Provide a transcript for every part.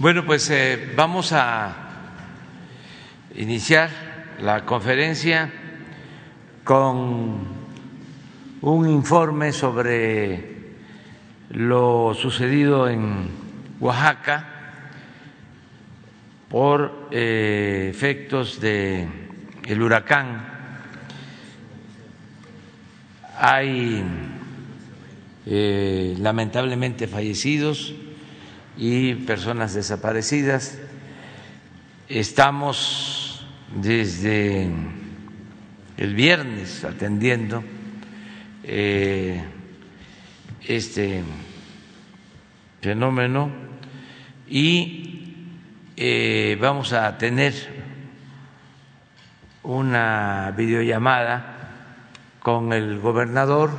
Bueno, pues eh, vamos a iniciar la conferencia con un informe sobre lo sucedido en Oaxaca por eh, efectos del el huracán. Hay eh, lamentablemente fallecidos y personas desaparecidas. Estamos desde el viernes atendiendo eh, este fenómeno y eh, vamos a tener una videollamada con el gobernador,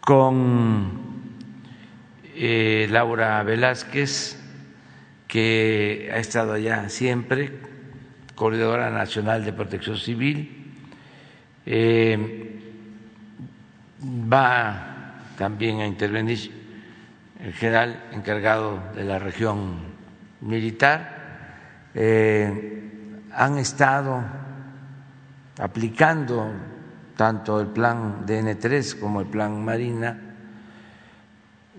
con eh, Laura Velázquez, que ha estado allá siempre, Coordinadora Nacional de Protección Civil. Eh, va también a intervenir el general encargado de la región militar. Eh, han estado aplicando tanto el plan DN3 como el plan Marina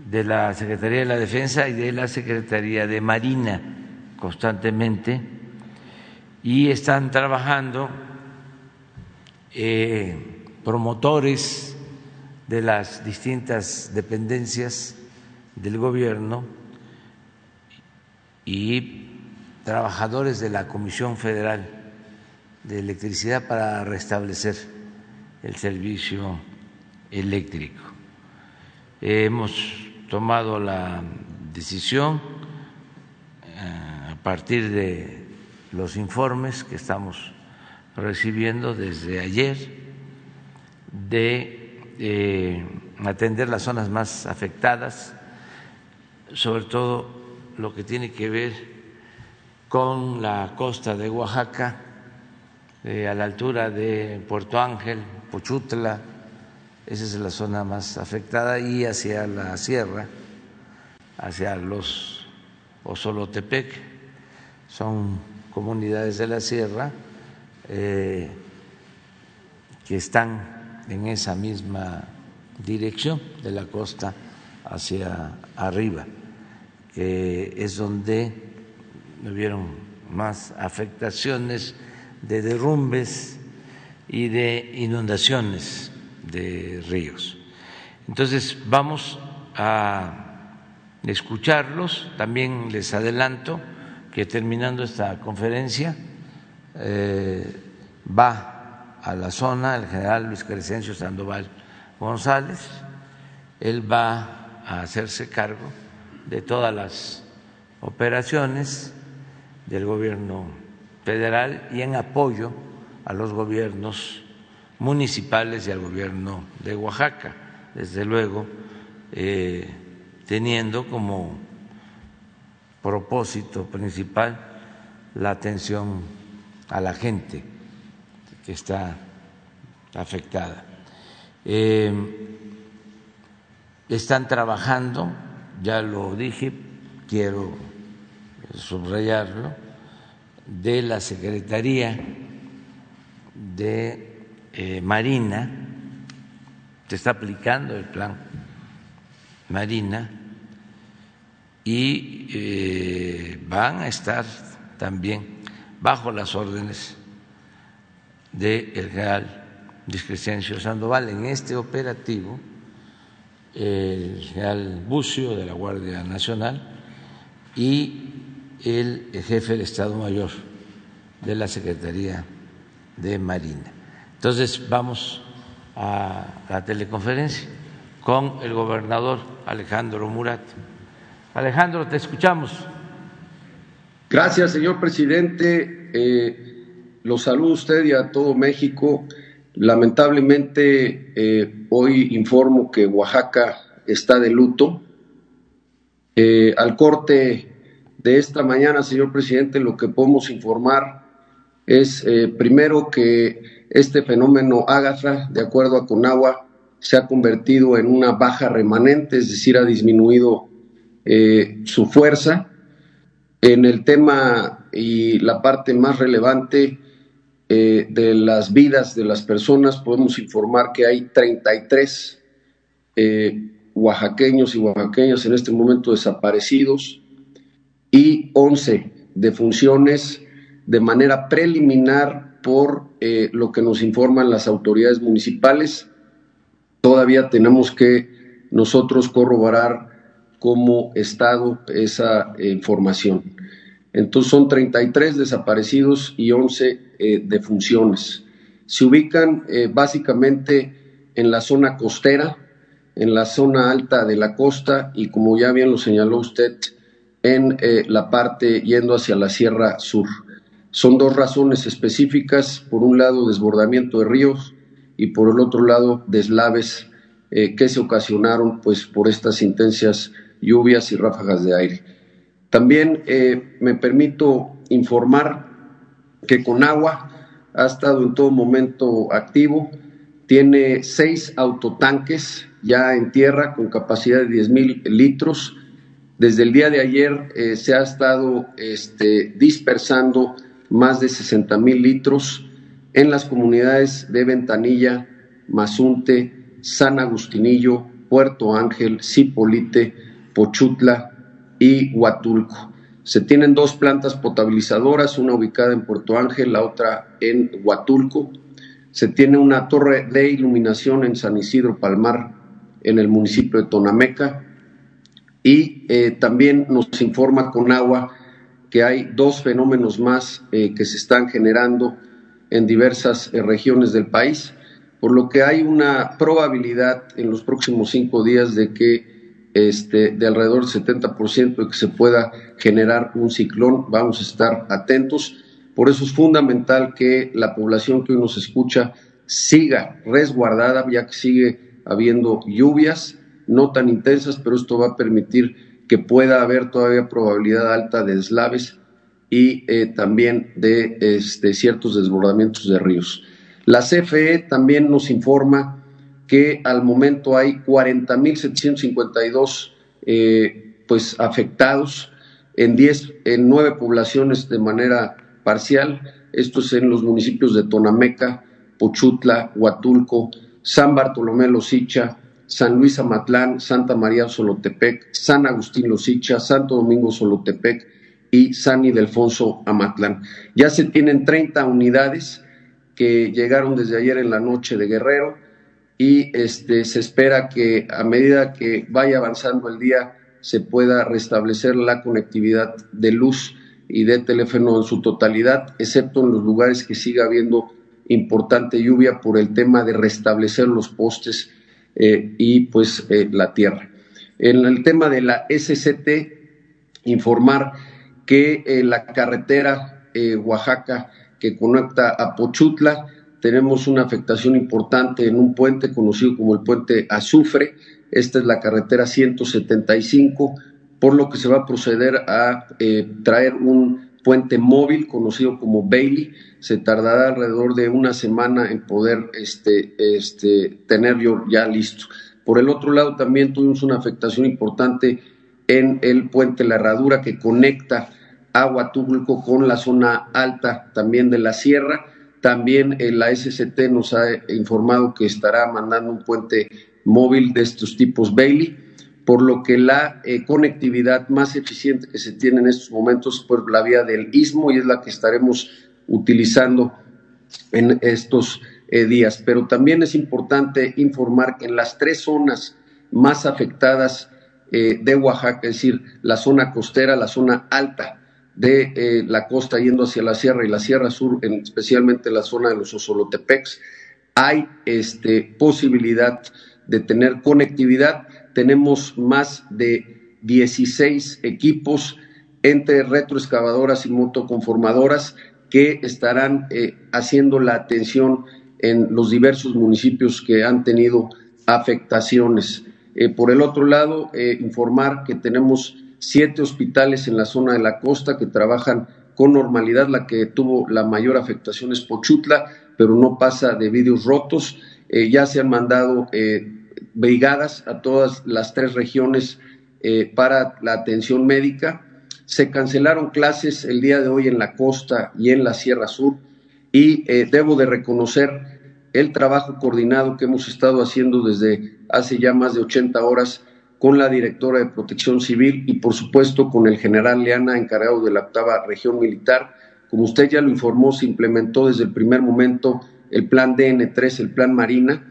de la Secretaría de la Defensa y de la Secretaría de Marina constantemente y están trabajando eh, promotores de las distintas dependencias del gobierno y trabajadores de la Comisión Federal de Electricidad para restablecer el servicio eléctrico. Hemos tomado la decisión eh, a partir de los informes que estamos recibiendo desde ayer de eh, atender las zonas más afectadas, sobre todo lo que tiene que ver con la costa de Oaxaca, eh, a la altura de Puerto Ángel, Pochutla, esa es la zona más afectada, y hacia la sierra, hacia los Osolotepec, son comunidades de la sierra eh, que están en esa misma dirección de la costa hacia arriba, que es donde hubieron más afectaciones de derrumbes y de inundaciones de ríos. Entonces, vamos a escucharlos. También les adelanto que terminando esta conferencia eh, va a la zona el general Luis Crescencio Sandoval González. Él va a hacerse cargo de todas las operaciones del gobierno federal y en apoyo a los gobiernos municipales y al gobierno de Oaxaca, desde luego eh, teniendo como propósito principal la atención a la gente que está afectada. Eh, están trabajando, ya lo dije, quiero subrayarlo, de la Secretaría de eh, Marina, se está aplicando el plan Marina y eh, van a estar también bajo las órdenes del general Discrescencio Sandoval en este operativo, el general Bucio de la Guardia Nacional y el jefe del Estado Mayor de la Secretaría de Marina. Entonces vamos a la teleconferencia con el gobernador Alejandro Murat. Alejandro, te escuchamos. Gracias, señor presidente. Eh, lo saludo a usted y a todo México. Lamentablemente, eh, hoy informo que Oaxaca está de luto. Eh, al corte de esta mañana, señor presidente, lo que podemos informar es primero que este fenómeno Ágatra, de acuerdo a Conagua, se ha convertido en una baja remanente, es decir, ha disminuido su fuerza. En el tema y la parte más relevante de las vidas de las personas, podemos informar que hay 33 oaxaqueños y oaxaqueñas en este momento desaparecidos y 11 defunciones de manera preliminar por eh, lo que nos informan las autoridades municipales. Todavía tenemos que nosotros corroborar como Estado esa eh, información. Entonces son 33 desaparecidos y 11 eh, defunciones. Se ubican básicamente en la zona costera, en la zona alta de la costa y como ya bien lo señaló usted, en la parte yendo hacia la Sierra Sur. Son dos razones específicas, por un lado desbordamiento de ríos y por el otro lado deslaves eh, que se ocasionaron pues, por estas intensas lluvias y ráfagas de aire. También eh, me permito informar que Conagua ha estado en todo momento activo, tiene seis autotanques ya en tierra con capacidad de 10 mil litros. Desde el día de ayer eh, se ha estado este, dispersando más de 60 mil litros en las comunidades de Ventanilla, Mazunte, San Agustinillo, Puerto Ángel, Cipolite, Pochutla y Huatulco. Se tienen dos plantas potabilizadoras, una ubicada en Puerto Ángel, la otra en Huatulco. Se tiene una torre de iluminación en San Isidro Palmar, en el municipio de Tonameca. Y eh, también nos informa con agua que hay dos fenómenos más eh, que se están generando en diversas eh, regiones del país, por lo que hay una probabilidad en los próximos cinco días de que este, de alrededor del 70% de que se pueda generar un ciclón. Vamos a estar atentos. Por eso es fundamental que la población que hoy nos escucha siga resguardada, ya que sigue habiendo lluvias, no tan intensas, pero esto va a permitir que pueda haber todavía probabilidad alta de deslaves y eh, también de este, ciertos desbordamientos de ríos. La CFE también nos informa que al momento hay 40.752 eh, pues, afectados en, 10, en 9 poblaciones de manera parcial. Esto es en los municipios de Tonameca, Pochutla, Huatulco, San Bartolomé Losicha, San Luis Amatlán, Santa María Solotepec, San Agustín Losicha, Santo Domingo Solotepec y San Ildefonso Amatlán. Ya se tienen 30 unidades que llegaron desde ayer en la noche de Guerrero y este, se espera que a medida que vaya avanzando el día se pueda restablecer la conectividad de luz y de teléfono en su totalidad, excepto en los lugares que siga habiendo importante lluvia por el tema de restablecer los postes eh, y pues eh, la tierra. En el tema de la SCT, informar que eh, la carretera Oaxaca que conecta a Pochutla, tenemos una afectación importante en un puente conocido como el puente Azufre. Esta es la carretera 175, por lo que se va a proceder a traer un puente móvil conocido como Bailey. Se tardará alrededor de una semana en poder este, este, tenerlo ya listo. Por el otro lado, también tuvimos una afectación importante en el puente La Herradura que conecta Agua Túblico con la zona alta también de la sierra. También la SCT nos ha informado que estará mandando un puente móvil de estos tipos Bailey por lo que la eh, conectividad más eficiente que se tiene en estos momentos es por la vía del istmo y es la que estaremos utilizando en estos eh, días. Pero también es importante informar que en las tres zonas más afectadas eh, de Oaxaca, es decir, la zona costera, la zona alta de la costa yendo hacia la sierra y la sierra sur, especialmente la zona de los Osolotepecs, hay este, posibilidad de tener conectividad tenemos más de 16 equipos entre retroexcavadoras y motoconformadoras que estarán eh, haciendo la atención en los diversos municipios que han tenido afectaciones. Eh, por el otro lado, eh, informar que tenemos siete hospitales en la zona de la costa que trabajan con normalidad. La que tuvo la mayor afectación es Pochutla, pero no pasa de vidrios rotos. ya se han mandado brigadas a todas las tres regiones eh, para la atención médica. Se cancelaron clases el día de hoy en la costa y en la Sierra Sur y eh, debo de reconocer el trabajo coordinado que hemos estado haciendo desde hace ya más de 80 horas con la directora de Protección Civil y, por supuesto, con el general Leana, encargado de la octava región militar. Como usted ya lo informó, se implementó desde el primer momento el plan DN3, el plan Marina.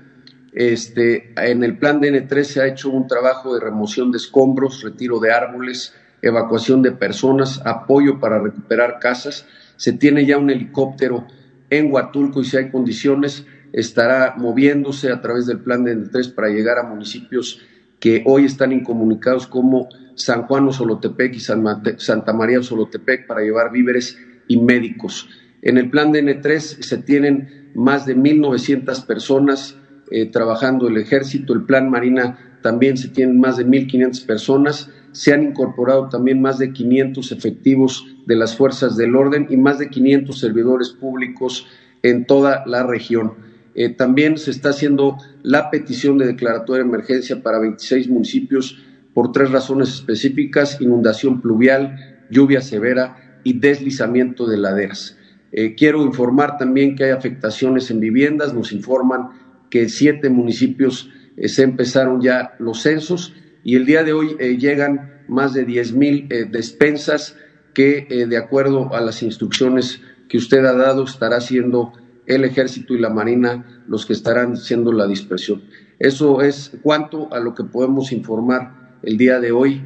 Este, en el plan DN3 se ha hecho un trabajo de remoción de escombros, retiro de árboles, evacuación de personas, apoyo para recuperar casas. Se tiene ya un helicóptero en Huatulco y si hay condiciones estará moviéndose a través del plan DN3 para llegar a municipios que hoy están incomunicados como San Juan Solotepec y Santa María Solotepec para llevar víveres y médicos. En el plan DN3 se tienen más de 1.900 personas eh, trabajando el ejército, el plan Marina también se tienen más de 1.500 personas, se han incorporado también más de 500 efectivos de las fuerzas del orden y más de 500 servidores públicos en toda la región. Eh, también se está haciendo la petición de declaratoria de emergencia para 26 municipios por tres razones específicas, inundación pluvial, lluvia severa y deslizamiento de laderas. Eh, quiero informar también que hay afectaciones en viviendas, nos informan que siete municipios eh, se empezaron ya los censos y el día de hoy llegan más de 10 mil despensas que, de acuerdo a las instrucciones que usted ha dado, estará siendo el ejército y la marina los que estarán haciendo la dispersión. Eso es cuanto a lo que podemos informar el día de hoy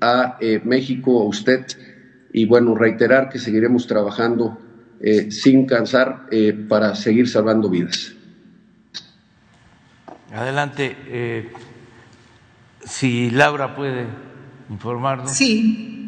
a eh, México, a usted, y bueno, reiterar que seguiremos trabajando eh, sin cansar eh, para seguir salvando vidas. Adelante, si Laura puede informarnos. Sí.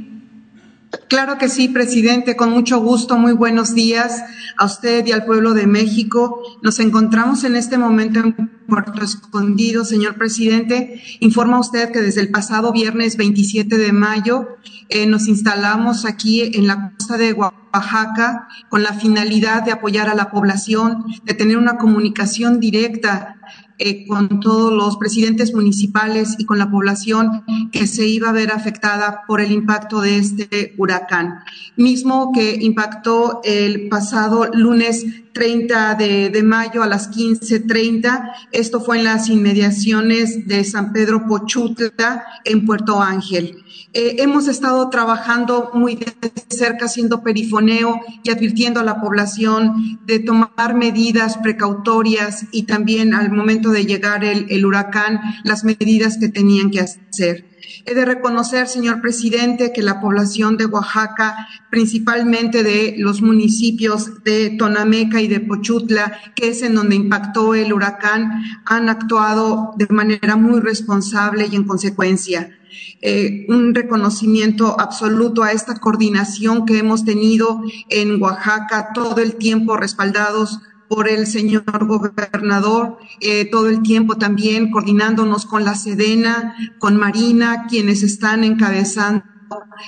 Claro que sí, presidente, con mucho gusto. Muy buenos días a usted y al pueblo de México. Nos encontramos en este momento en Puerto Escondido, señor presidente. Informa usted que desde el pasado viernes 27 de mayo eh, nos instalamos aquí en la costa de Oaxaca con la finalidad de apoyar a la población, de tener una comunicación directa eh, con todos los presidentes municipales y con la población que se iba a ver afectada por el impacto de este huracán, mismo que impactó el pasado lunes 30 de, de mayo a las 15.30. Esto fue en las inmediaciones de San Pedro Pochutla, en Puerto Ángel. Eh, hemos estado trabajando muy de cerca, haciendo perifoneo y advirtiendo a la población de tomar medidas precautorias y también al momento de llegar el, el huracán, las medidas que tenían que hacer. He de reconocer, señor presidente, que la población de Oaxaca, principalmente de los municipios de Tonameca y de Pochutla, que es en donde impactó el huracán, han actuado de manera muy responsable y en consecuencia. Eh, un reconocimiento absoluto a esta coordinación que hemos tenido en Oaxaca todo el tiempo respaldados por el señor gobernador, eh, todo el tiempo también coordinándonos con la Sedena, con Marina, quienes están encabezando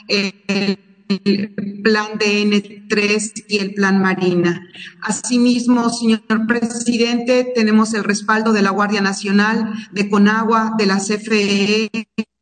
el plan DN3 y el plan Marina. Asimismo, señor presidente, tenemos el respaldo de la Guardia Nacional, de Conagua, de la CFE,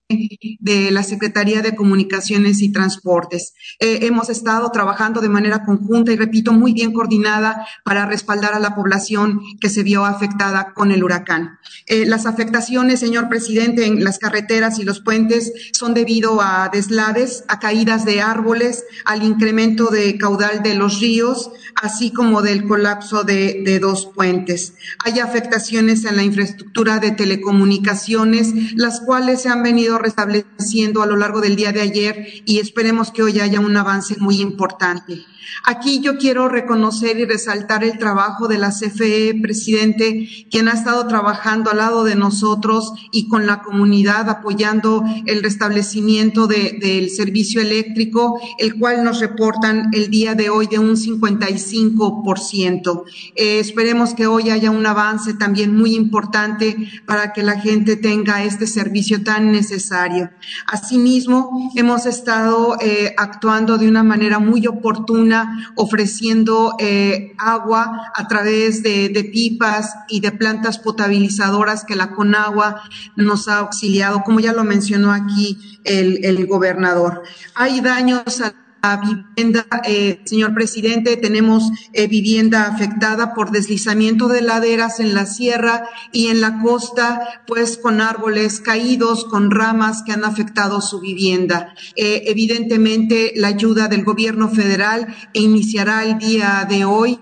de la Secretaría de Comunicaciones y Transportes. Eh, hemos estado trabajando de manera conjunta y, repito, muy bien coordinada para respaldar a la población que se vio afectada con el huracán. Eh, las afectaciones, señor presidente, en las carreteras y los puentes son debido a deslaves, a caídas de árboles, al incremento de caudal de los ríos, así como del colapso de, de dos puentes. Hay afectaciones en la infraestructura de telecomunicaciones, las cuales se han venido restableciendo a lo largo del día de ayer y esperemos que hoy haya un avance muy importante. Aquí yo quiero reconocer y resaltar el trabajo de la CFE, presidente, quien ha estado trabajando al lado de nosotros y con la comunidad apoyando el restablecimiento de, del servicio eléctrico, el cual nos reportan el día de hoy de un 55%. Eh, esperemos que hoy haya un avance también muy importante para que la gente tenga este servicio tan necesario necesario. Asimismo, hemos estado eh, actuando de una manera muy oportuna, ofreciendo eh, agua a través de, pipas y de plantas potabilizadoras que la Conagua nos ha auxiliado, como ya lo mencionó aquí el, el gobernador. Hay daños a vivienda, eh, señor presidente, tenemos eh, vivienda afectada por deslizamiento de laderas en la sierra y en la costa, pues con árboles caídos, con ramas que han afectado su vivienda. Eh, evidentemente, la ayuda del gobierno federal iniciará el día de hoy.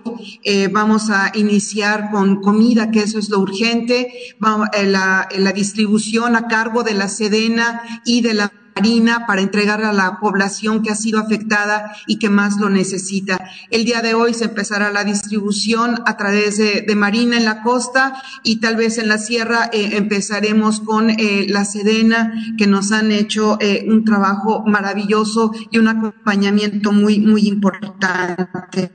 vamos a iniciar con comida, que eso es lo urgente, la, la distribución a cargo de la Sedena y de la Marina para entregar a la población que ha sido afectada y que más lo necesita. El día de hoy se empezará la distribución a través de, Marina en la costa y tal vez en la sierra eh, empezaremos con eh, la Sedena que nos han hecho eh, un trabajo maravilloso y un acompañamiento muy, muy importante.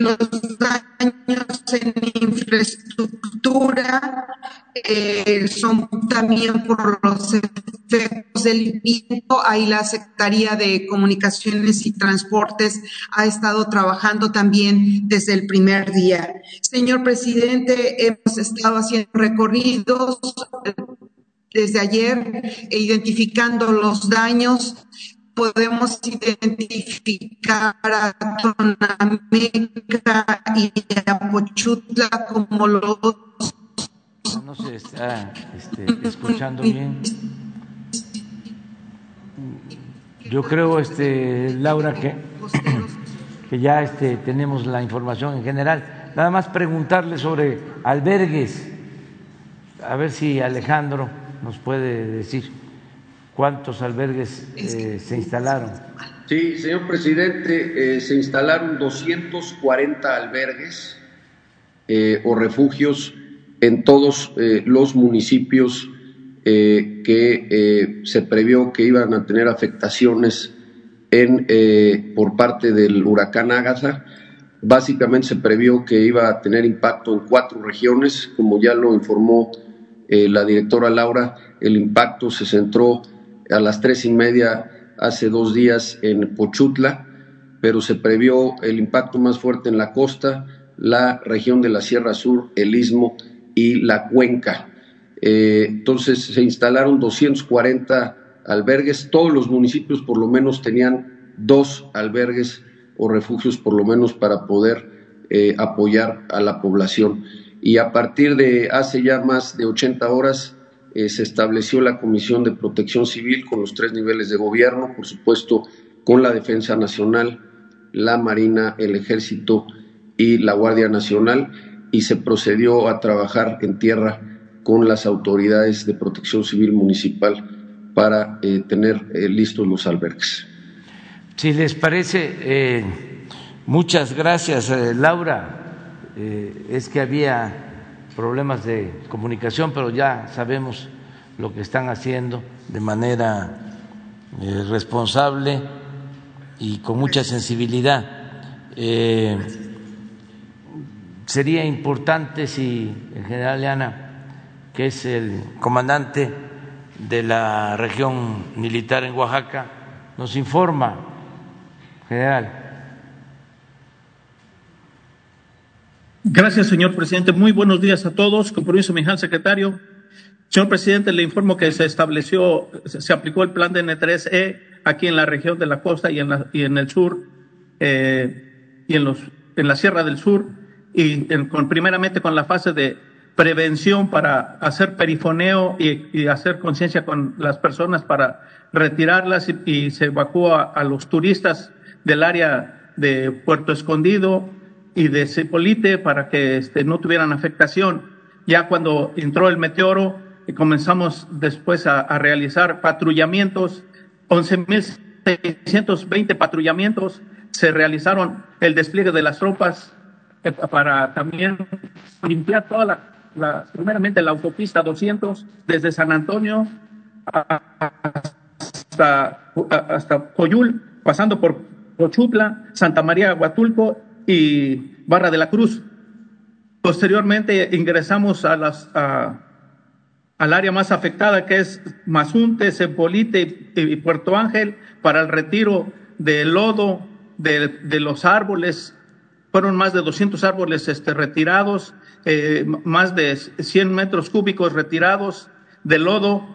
Los daños en infraestructura eh, son también por los efectos del viento. Ahí la Secretaría de Comunicaciones y Transportes ha estado trabajando también desde el primer día. Señor presidente, hemos estado haciendo recorridos desde ayer e identificando los daños podemos identificar a Tonameca y a Pochutla como los no se está este, escuchando bien. Yo creo, este, Laura, que, que ya este, tenemos la información en general. Nada más preguntarle sobre albergues, a ver si Alejandro nos puede decir cuántos albergues eh, se instalaron. Sí, señor presidente, eh, se instalaron 240 albergues eh, o refugios en todos los municipios que se previó que iban a tener afectaciones en, por parte del huracán Ágata. Básicamente se previó que iba a tener impacto en cuatro regiones, como ya lo informó la directora Laura, el impacto se centró a las tres y media hace dos días en Pochutla, pero se previó el impacto más fuerte en la costa, la región de la Sierra Sur, el Istmo y la cuenca. Eh, entonces se instalaron 240 albergues, todos los municipios por lo menos tenían dos albergues o refugios por lo menos para poder eh, apoyar a la población. Y a partir de hace ya más de 80 horas eh, se estableció la Comisión de Protección Civil con los tres niveles de gobierno, por supuesto con la Defensa Nacional, la Marina, el Ejército y la Guardia Nacional y se procedió a trabajar en tierra con las autoridades de protección civil municipal para eh, tener eh, listos los albergues. Si les parece, muchas gracias, Laura. es que había problemas de comunicación, pero ya sabemos lo que están haciendo de manera responsable y con mucha sensibilidad sería importante si el general Leana, que es el comandante de la región militar en Oaxaca, nos informa, general. Gracias, señor presidente. Muy buenos días a todos. Con permiso, mi secretario. Señor presidente, le informo que se estableció, se aplicó el plan de N3E aquí en la región de la costa y en, la, y en el sur eh, y en, los, en la Sierra del Sur y con, primeramente con la fase de prevención para hacer perifoneo y, hacer conciencia con las personas para retirarlas y, se evacúa a los turistas del área de Puerto Escondido y de Cepolite para que este, no tuvieran afectación. Ya cuando entró el meteoro, y comenzamos después a, realizar patrullamientos, 11.620 patrullamientos, se realizaron el despliegue de las tropas para también limpiar toda la, primeramente la autopista 200 desde San Antonio hasta, hasta Coyul, pasando por Cochupla, Santa María Huatulco y Barra de la Cruz. Posteriormente ingresamos a las, al área más afectada que es Mazunte, Cepolite y Puerto Ángel para el retiro del lodo de, los árboles. Fueron más de 200 árboles este, retirados, eh, más de 100 metros cúbicos retirados de lodo.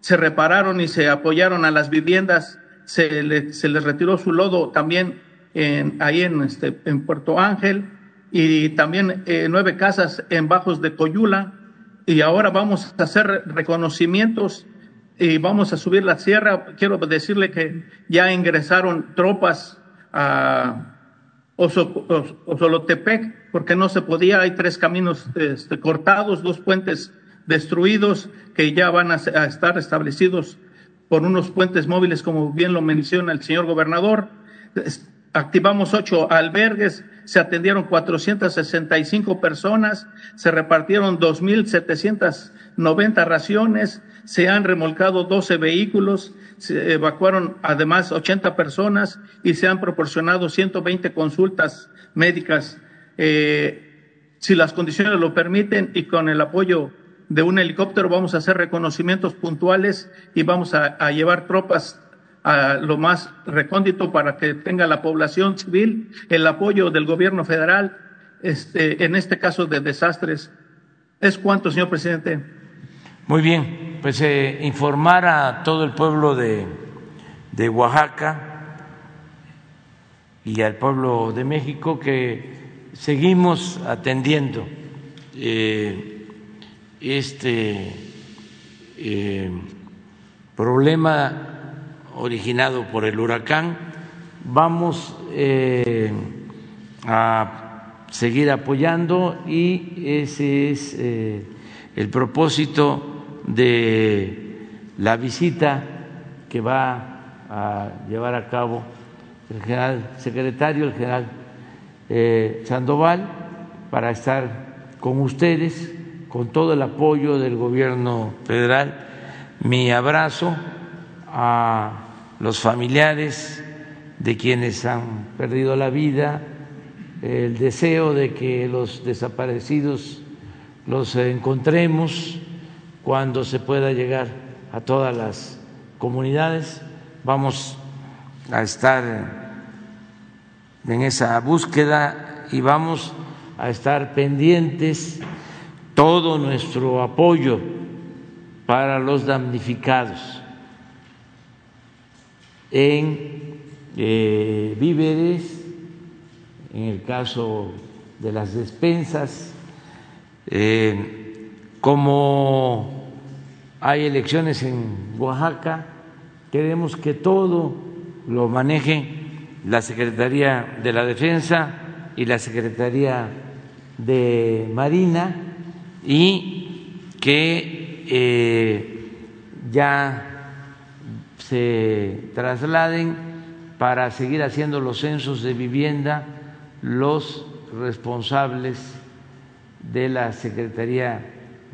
Se repararon y se apoyaron a las viviendas. Se, se les retiró su lodo también en, ahí en, este, en Puerto Ángel y también eh, nueve casas en Bajos de Coyula y ahora vamos a hacer reconocimientos y vamos a subir la sierra. Quiero decirle que ya ingresaron tropas a Osolotepec porque no se podía. Hay tres caminos este, cortados, dos puentes destruidos que ya van a, a estar establecidos por unos puentes móviles, como bien lo menciona el señor gobernador. Activamos ocho albergues, se atendieron 465 personas, se repartieron 2.790 raciones, se han remolcado 12 vehículos, se evacuaron además 80 personas y se han proporcionado 120 consultas médicas. Eh, si las condiciones lo permiten y con el apoyo de un helicóptero vamos a hacer reconocimientos puntuales y vamos a, a llevar tropas lo más recóndito para que tenga la población civil el apoyo del gobierno federal, este, en este caso de desastres. ¿Es cuánto, señor presidente? Muy bien, pues eh, informar a todo el pueblo de, de Oaxaca y al pueblo de México que seguimos atendiendo eh, este eh, problema originado por el huracán. Vamos eh, a seguir apoyando y ese es eh, el propósito de la visita que va a llevar a cabo el general secretario, el general eh, Sandoval, para estar con ustedes, con todo el apoyo del gobierno federal. Mi abrazo a los familiares de quienes han perdido la vida, el deseo de que los desaparecidos los encontremos cuando se pueda llegar a todas las comunidades. Vamos a estar en esa búsqueda y vamos a estar pendientes todo nuestro apoyo para los damnificados en eh, víveres, en el caso de las despensas, eh, como hay elecciones en Oaxaca, queremos que todo lo maneje la Secretaría de la Defensa y la Secretaría de Marina y que eh, ya se trasladen para seguir haciendo los censos de vivienda los responsables de la Secretaría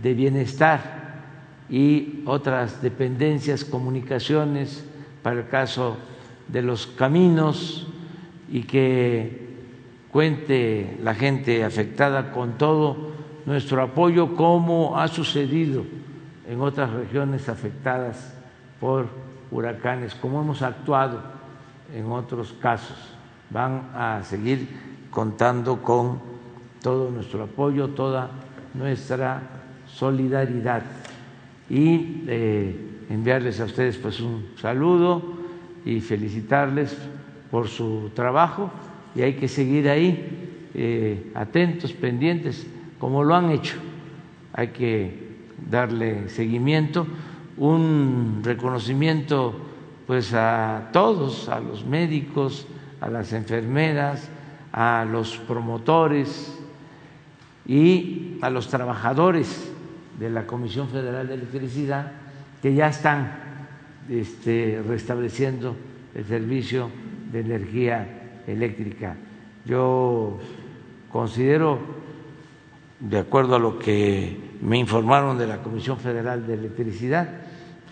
de Bienestar y otras dependencias, comunicaciones, para el caso de los caminos y que cuente la gente afectada con todo nuestro apoyo, como ha sucedido en otras regiones afectadas por huracanes, como hemos actuado en otros casos. Van a seguir contando con todo nuestro apoyo, toda nuestra solidaridad y eh, enviarles a ustedes pues un saludo y felicitarles por su trabajo y hay que seguir ahí eh, atentos, pendientes, como lo han hecho. Hay que darle seguimiento un reconocimiento pues a todos, a los médicos, a las enfermeras, a los promotores y a los trabajadores de la Comisión Federal de Electricidad que ya están este, restableciendo el servicio de energía eléctrica. Yo considero, de acuerdo a lo que me informaron de la Comisión Federal de Electricidad,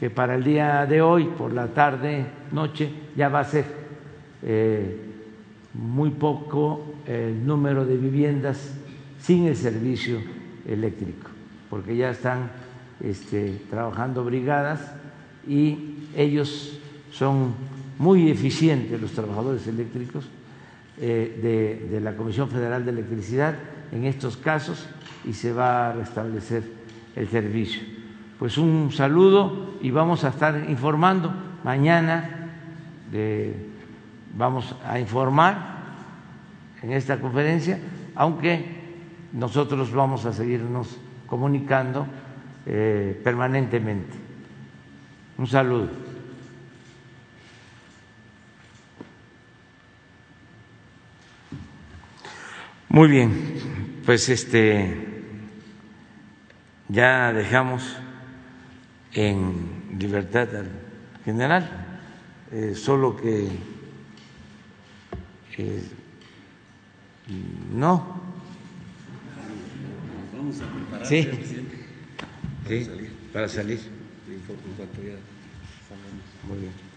que para el día de hoy, por la tarde, noche, ya va a ser eh, muy poco el número de viviendas sin el servicio eléctrico, porque ya están este, trabajando brigadas y ellos son muy eficientes, los trabajadores eléctricos eh, de, la Comisión Federal de Electricidad en estos casos y se va a restablecer el servicio. Pues un saludo y vamos a estar informando mañana. vamos a informar en esta conferencia, aunque nosotros vamos a seguirnos comunicando eh, permanentemente. Un saludo. Muy bien, pues este ya dejamos en libertad al general, eh, solo que eh, no. Vamos a preparar, sí. Sí, para salir. Muy bien.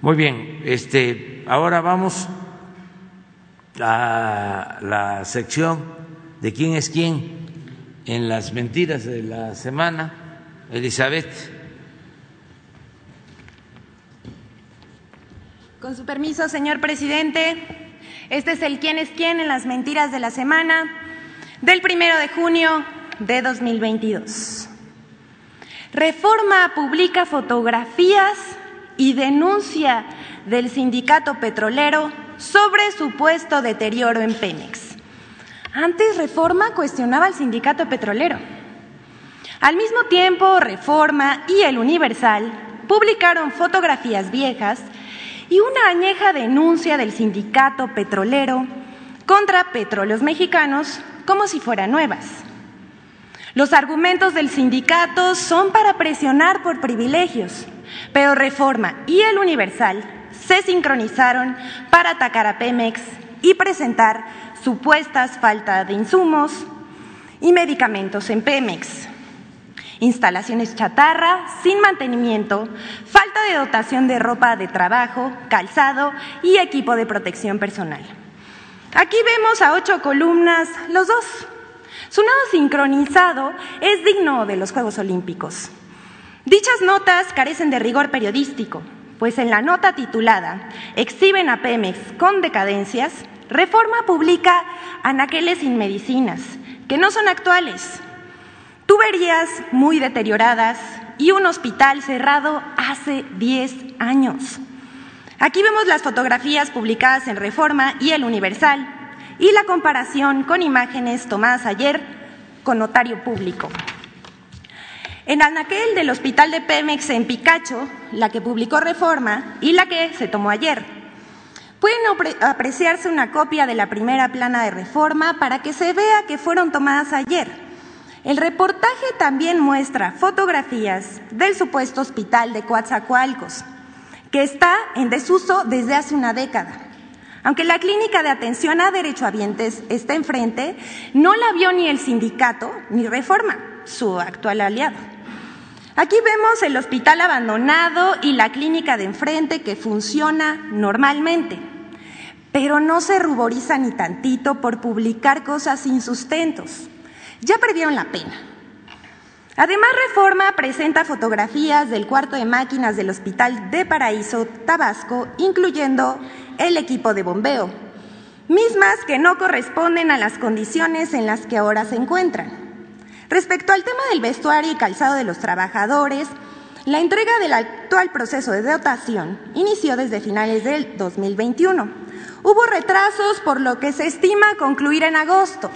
Muy bien, este, ahora vamos a la sección de quién es quién en las mentiras de la semana. Elizabeth. Con su permiso, señor presidente. Este es el quién es quién en las mentiras de la semana del primero de junio de 2022. Reforma publica fotografías y denuncia del sindicato petrolero sobre supuesto deterioro en Pemex. Antes Reforma cuestionaba al sindicato petrolero. Al mismo tiempo, Reforma y el Universal publicaron fotografías viejas y una añeja denuncia del sindicato petrolero contra petróleos mexicanos como si fueran nuevas. Los argumentos del sindicato son para presionar por privilegios, pero Reforma y el Universal se sincronizaron para atacar a Pemex y presentar supuestas faltas de insumos y medicamentos en Pemex instalaciones chatarra, sin mantenimiento, falta de dotación de ropa de trabajo, calzado y equipo de protección personal. Aquí vemos a ocho columnas, los dos. Su nado sincronizado es digno de los Juegos Olímpicos. Dichas notas carecen de rigor periodístico, pues en la nota titulada Exhiben a Pemex con decadencias, Reforma publica anaqueles sin medicinas, que no son actuales, tuberías muy deterioradas y un hospital cerrado hace 10 años. Aquí vemos las fotografías publicadas en Reforma y El Universal y la comparación con imágenes tomadas ayer con notario público. En Anaquel del Hospital de Pemex en Picacho, la que publicó Reforma y la que se tomó ayer, pueden apreciarse una copia de la primera plana de Reforma para que se vea que fueron tomadas ayer el reportaje también muestra fotografías del supuesto hospital de Coatzacoalcos, que está en desuso desde hace una década. Aunque la clínica de atención a derechohabientes está enfrente, no la vio ni el sindicato ni Reforma, su actual aliado. Aquí vemos el hospital abandonado y la clínica de enfrente que funciona normalmente, pero no se ruboriza ni tantito por publicar cosas sin sustentos ya perdieron la pena. Además, Reforma presenta fotografías del cuarto de máquinas del Hospital de Paraíso, Tabasco, incluyendo el equipo de bombeo, mismas que no corresponden a las condiciones en las que ahora se encuentran. Respecto al tema del vestuario y calzado de los trabajadores, la entrega del actual proceso de dotación inició desde finales del 2021. Hubo retrasos por lo que se estima concluir en agosto.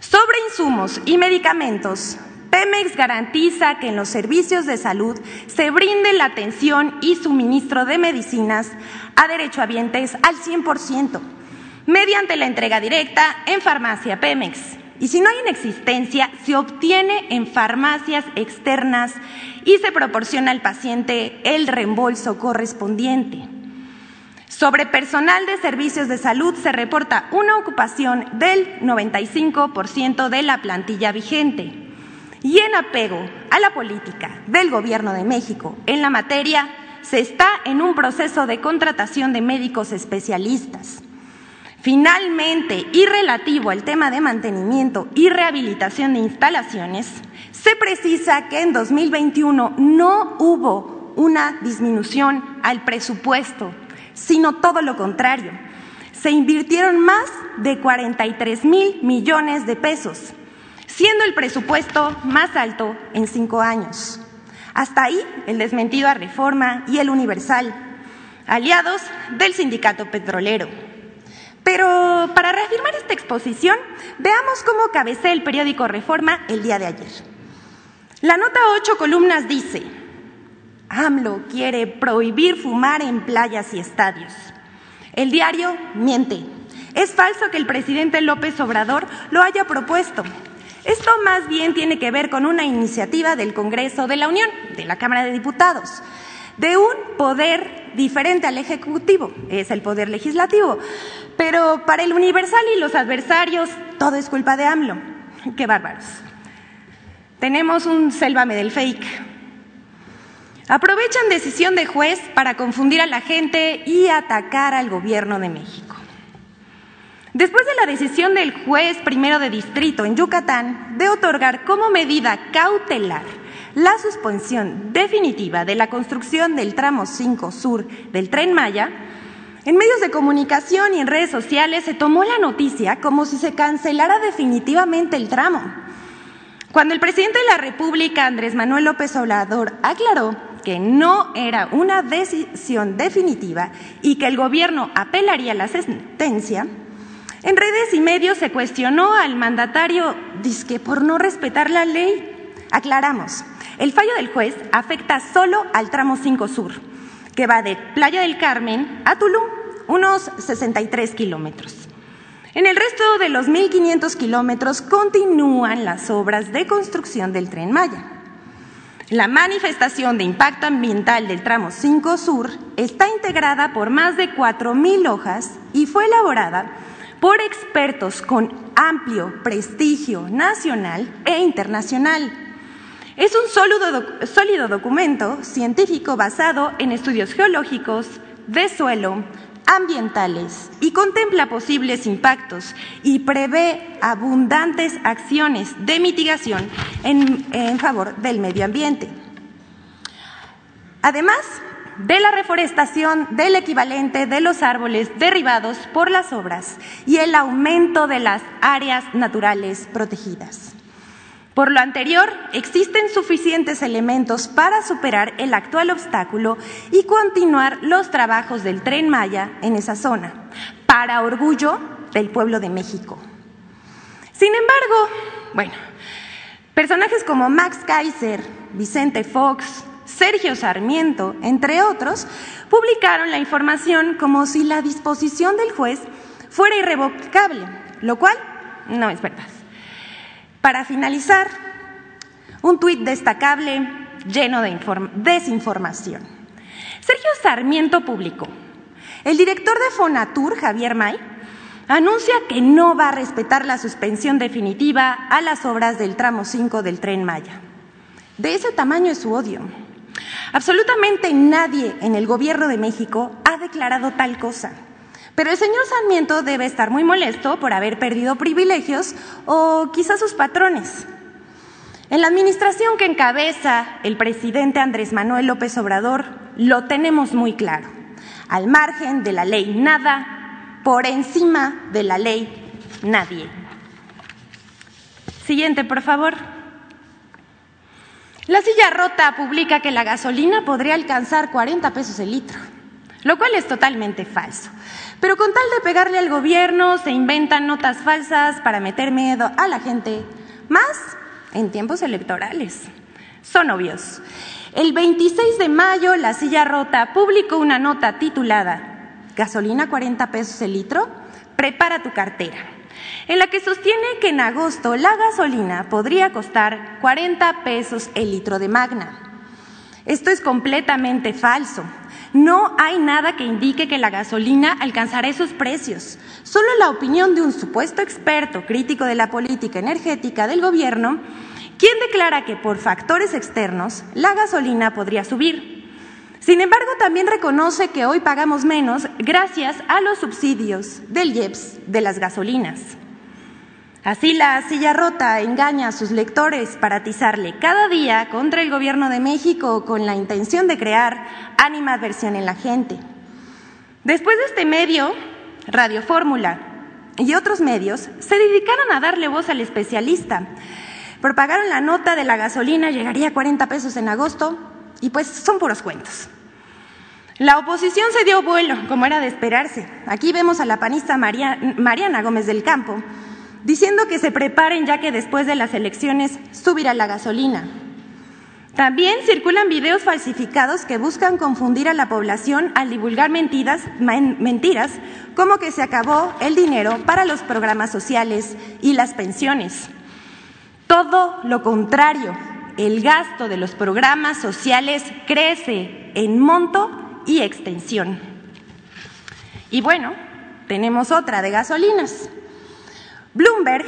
Sobre insumos y medicamentos, Pemex garantiza que en los servicios de salud se brinde la atención y suministro de medicinas a derechohabientes al 100%, mediante la entrega directa en farmacia Pemex. Y si no hay en existencia, se obtiene en farmacias externas y se proporciona al paciente el reembolso correspondiente. Sobre personal de servicios de salud se reporta una ocupación del 95% de la plantilla vigente. Y en apego a la política del Gobierno de México en la materia, se está en un proceso de contratación de médicos especialistas. Finalmente, y relativo al tema de mantenimiento y rehabilitación de instalaciones, se precisa que en 2021 no hubo una disminución al presupuesto, sino todo lo contrario. Se invirtieron más de 43 mil millones de pesos, siendo el presupuesto más alto en cinco años. Hasta ahí el desmentido a Reforma y el Universal, aliados del sindicato petrolero. Pero para reafirmar esta exposición, veamos cómo cabecea el periódico Reforma el día de ayer. La nota ocho columnas dice, AMLO quiere prohibir fumar en playas y estadios. El diario miente. Es falso que el presidente López Obrador lo haya propuesto. Esto más bien tiene que ver con una iniciativa del Congreso de la Unión, de la Cámara de Diputados, de un poder diferente al Ejecutivo, es el poder legislativo. Pero para el Universal y los adversarios, todo es culpa de AMLO. Qué bárbaros. Tenemos un sélvame del fake. Aprovechan decisión de juez para confundir a la gente y atacar al gobierno de México. Después de la decisión del juez primero de distrito en Yucatán de otorgar como medida cautelar la suspensión definitiva de la construcción del tramo 5 sur del tren Maya, en medios de comunicación y en redes sociales se tomó la noticia como si se cancelara definitivamente el tramo. Cuando el presidente de la República, Andrés Manuel López Obrador, aclaró que no era una decisión definitiva y que el gobierno apelaría la sentencia, en redes y medios se cuestionó al mandatario disque por no respetar la ley. Aclaramos, el fallo del juez afecta solo al tramo 5 Sur, que va de Playa del Carmen a Tulum, unos 63 kilómetros. En el resto de los 1.500 kilómetros continúan las obras de construcción del tren Maya. La manifestación de impacto ambiental del tramo 5 Sur está integrada por más de 4.000 hojas y fue elaborada por expertos con amplio prestigio nacional e internacional es un sólido, documento científico basado en estudios geológicos, de suelo, ambientales y contempla posibles impactos y prevé abundantes acciones de mitigación en, favor del medio ambiente. Además de la reforestación del equivalente de los árboles derribados por las obras y el aumento de las áreas naturales protegidas. Por lo anterior, existen suficientes elementos para superar el actual obstáculo y continuar los trabajos del tren Maya en esa zona, para orgullo del pueblo de México. Sin embargo, bueno, personajes como Max Kaiser, Vicente Fox, Sergio Sarmiento, entre otros, publicaron la información como si la disposición del juez fuera irrevocable, lo cual no es verdad. Para finalizar, un tuit destacable lleno de desinformación. Sergio Sarmiento publicó, el director de Fonatur, Javier May, anuncia que no va a respetar la suspensión definitiva a las obras del tramo 5 del tren Maya. De ese tamaño es su odio. Absolutamente nadie en el gobierno de México ha declarado tal cosa. Pero el señor Sarmiento debe estar muy molesto por haber perdido privilegios o quizás sus patrones. En la administración que encabeza el presidente Andrés Manuel López Obrador lo tenemos muy claro. Al margen de la ley nada, por encima de la ley nadie. Siguiente, por favor. La silla rota publica que la gasolina podría alcanzar 40 pesos el litro, lo cual es totalmente falso. Pero con tal de pegarle al gobierno, se inventan notas falsas para meter miedo a la gente, más en tiempos electorales. Son obvios. El 26 de mayo, La Silla Rota publicó una nota titulada Gasolina 40 pesos el litro, prepara tu cartera, en la que sostiene que en agosto la gasolina podría costar 40 pesos el litro de Magna. Esto es completamente falso. No hay nada que indique que la gasolina alcanzará esos precios. Solo la opinión de un supuesto experto crítico de la política energética del gobierno, quien declara que por factores externos la gasolina podría subir. Sin embargo, también reconoce que hoy pagamos menos gracias a los subsidios del IEPS de las gasolinas. Así la silla rota engaña a sus lectores para atizarle cada día contra el gobierno de México con la intención de crear animadversión en la gente. Después de este medio, Radio Fórmula y otros medios se dedicaron a darle voz al especialista. Propagaron la nota de la gasolina llegaría a 40 pesos en agosto y pues son puros cuentos. La oposición se dio vuelo, como era de esperarse. Aquí vemos a la panista Mariana Gómez del Campo diciendo que se preparen ya que después de las elecciones subirá la gasolina. También circulan videos falsificados que buscan confundir a la población al divulgar mentiras, mentiras como que se acabó el dinero para los programas sociales y las pensiones. Todo lo contrario, el gasto de los programas sociales crece en monto y extensión. Y bueno, tenemos otra de gasolinas. Bloomberg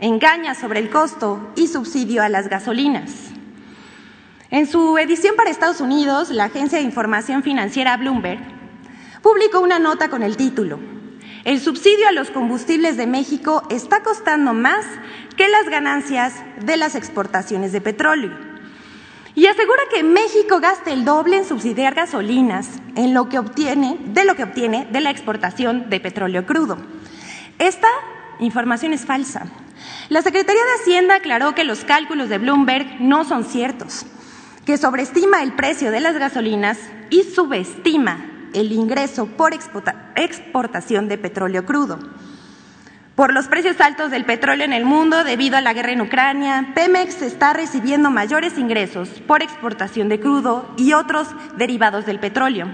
engaña sobre el costo y subsidio a las gasolinas. En su edición para Estados Unidos, la agencia de información financiera Bloomberg publicó una nota con el título El subsidio a los combustibles de México está costando más que las ganancias de las exportaciones de petróleo. Y asegura que México gasta el doble en subsidiar gasolinas en lo que obtiene, de lo que obtiene de la exportación de petróleo crudo. Esta información es falsa. La Secretaría de Hacienda aclaró que los cálculos de Bloomberg no son ciertos, que sobreestima el precio de las gasolinas y subestima el ingreso por exportación de petróleo crudo. Por los precios altos del petróleo en el mundo debido a la guerra en Ucrania, Pemex está recibiendo mayores ingresos por exportación de crudo y otros derivados del petróleo.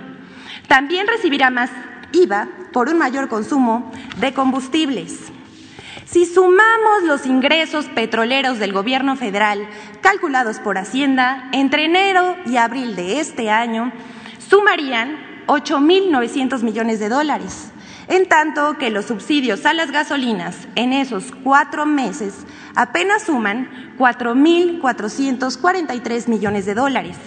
También recibirá más IVA por un mayor consumo de combustibles. Si sumamos los ingresos petroleros del gobierno federal calculados por Hacienda entre enero y abril de este año, sumarían 8.900 millones de dólares, en tanto que los subsidios a las gasolinas en esos cuatro meses apenas suman 4.443 millones de dólares,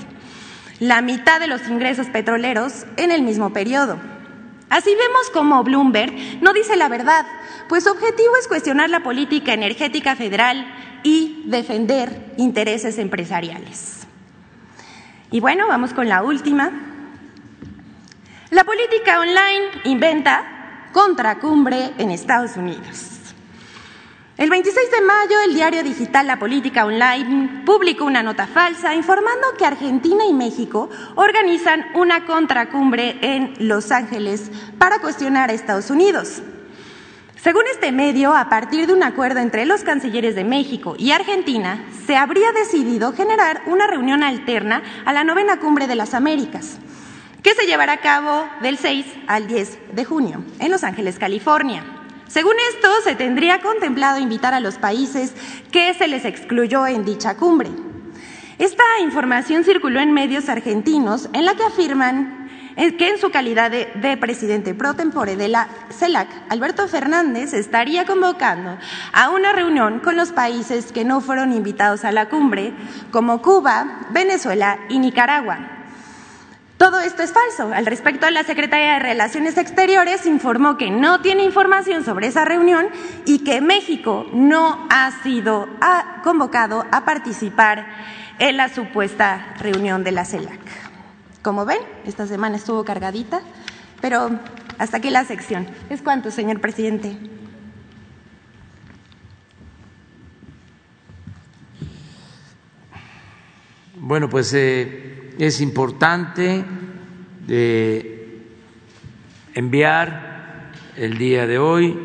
la mitad de los ingresos petroleros en el mismo periodo. Así vemos cómo Bloomberg no dice la verdad, pues su objetivo es cuestionar la política energética federal y defender intereses empresariales. Y bueno, vamos con la última. La política online inventa contracumbre en Estados Unidos. El 26 de mayo, el diario digital La Política Online publicó una nota falsa informando que Argentina y México organizan una contracumbre en Los Ángeles para cuestionar a Estados Unidos. Según este medio, a partir de un acuerdo entre los cancilleres de México y Argentina, se habría decidido generar una reunión alterna a la novena cumbre de las Américas, que se llevará a cabo del 6 al 10 de junio en Los Ángeles, California. Según esto, se tendría contemplado invitar a los países que se les excluyó en dicha cumbre. Esta información circuló en medios argentinos en la que afirman que en su calidad de, presidente pro tempore de la CELAC, Alberto Fernández estaría convocando a una reunión con los países que no fueron invitados a la cumbre, como Cuba, Venezuela y Nicaragua. Todo esto es falso. Al respecto, la Secretaría de Relaciones Exteriores informó que no tiene información sobre esa reunión y que México no ha sido convocado a participar en la supuesta reunión de la CELAC. Como ven, esta semana estuvo cargadita, pero hasta aquí la sección. ¿Es cuánto, señor presidente? Bueno, pues eh, es importante de enviar el día de hoy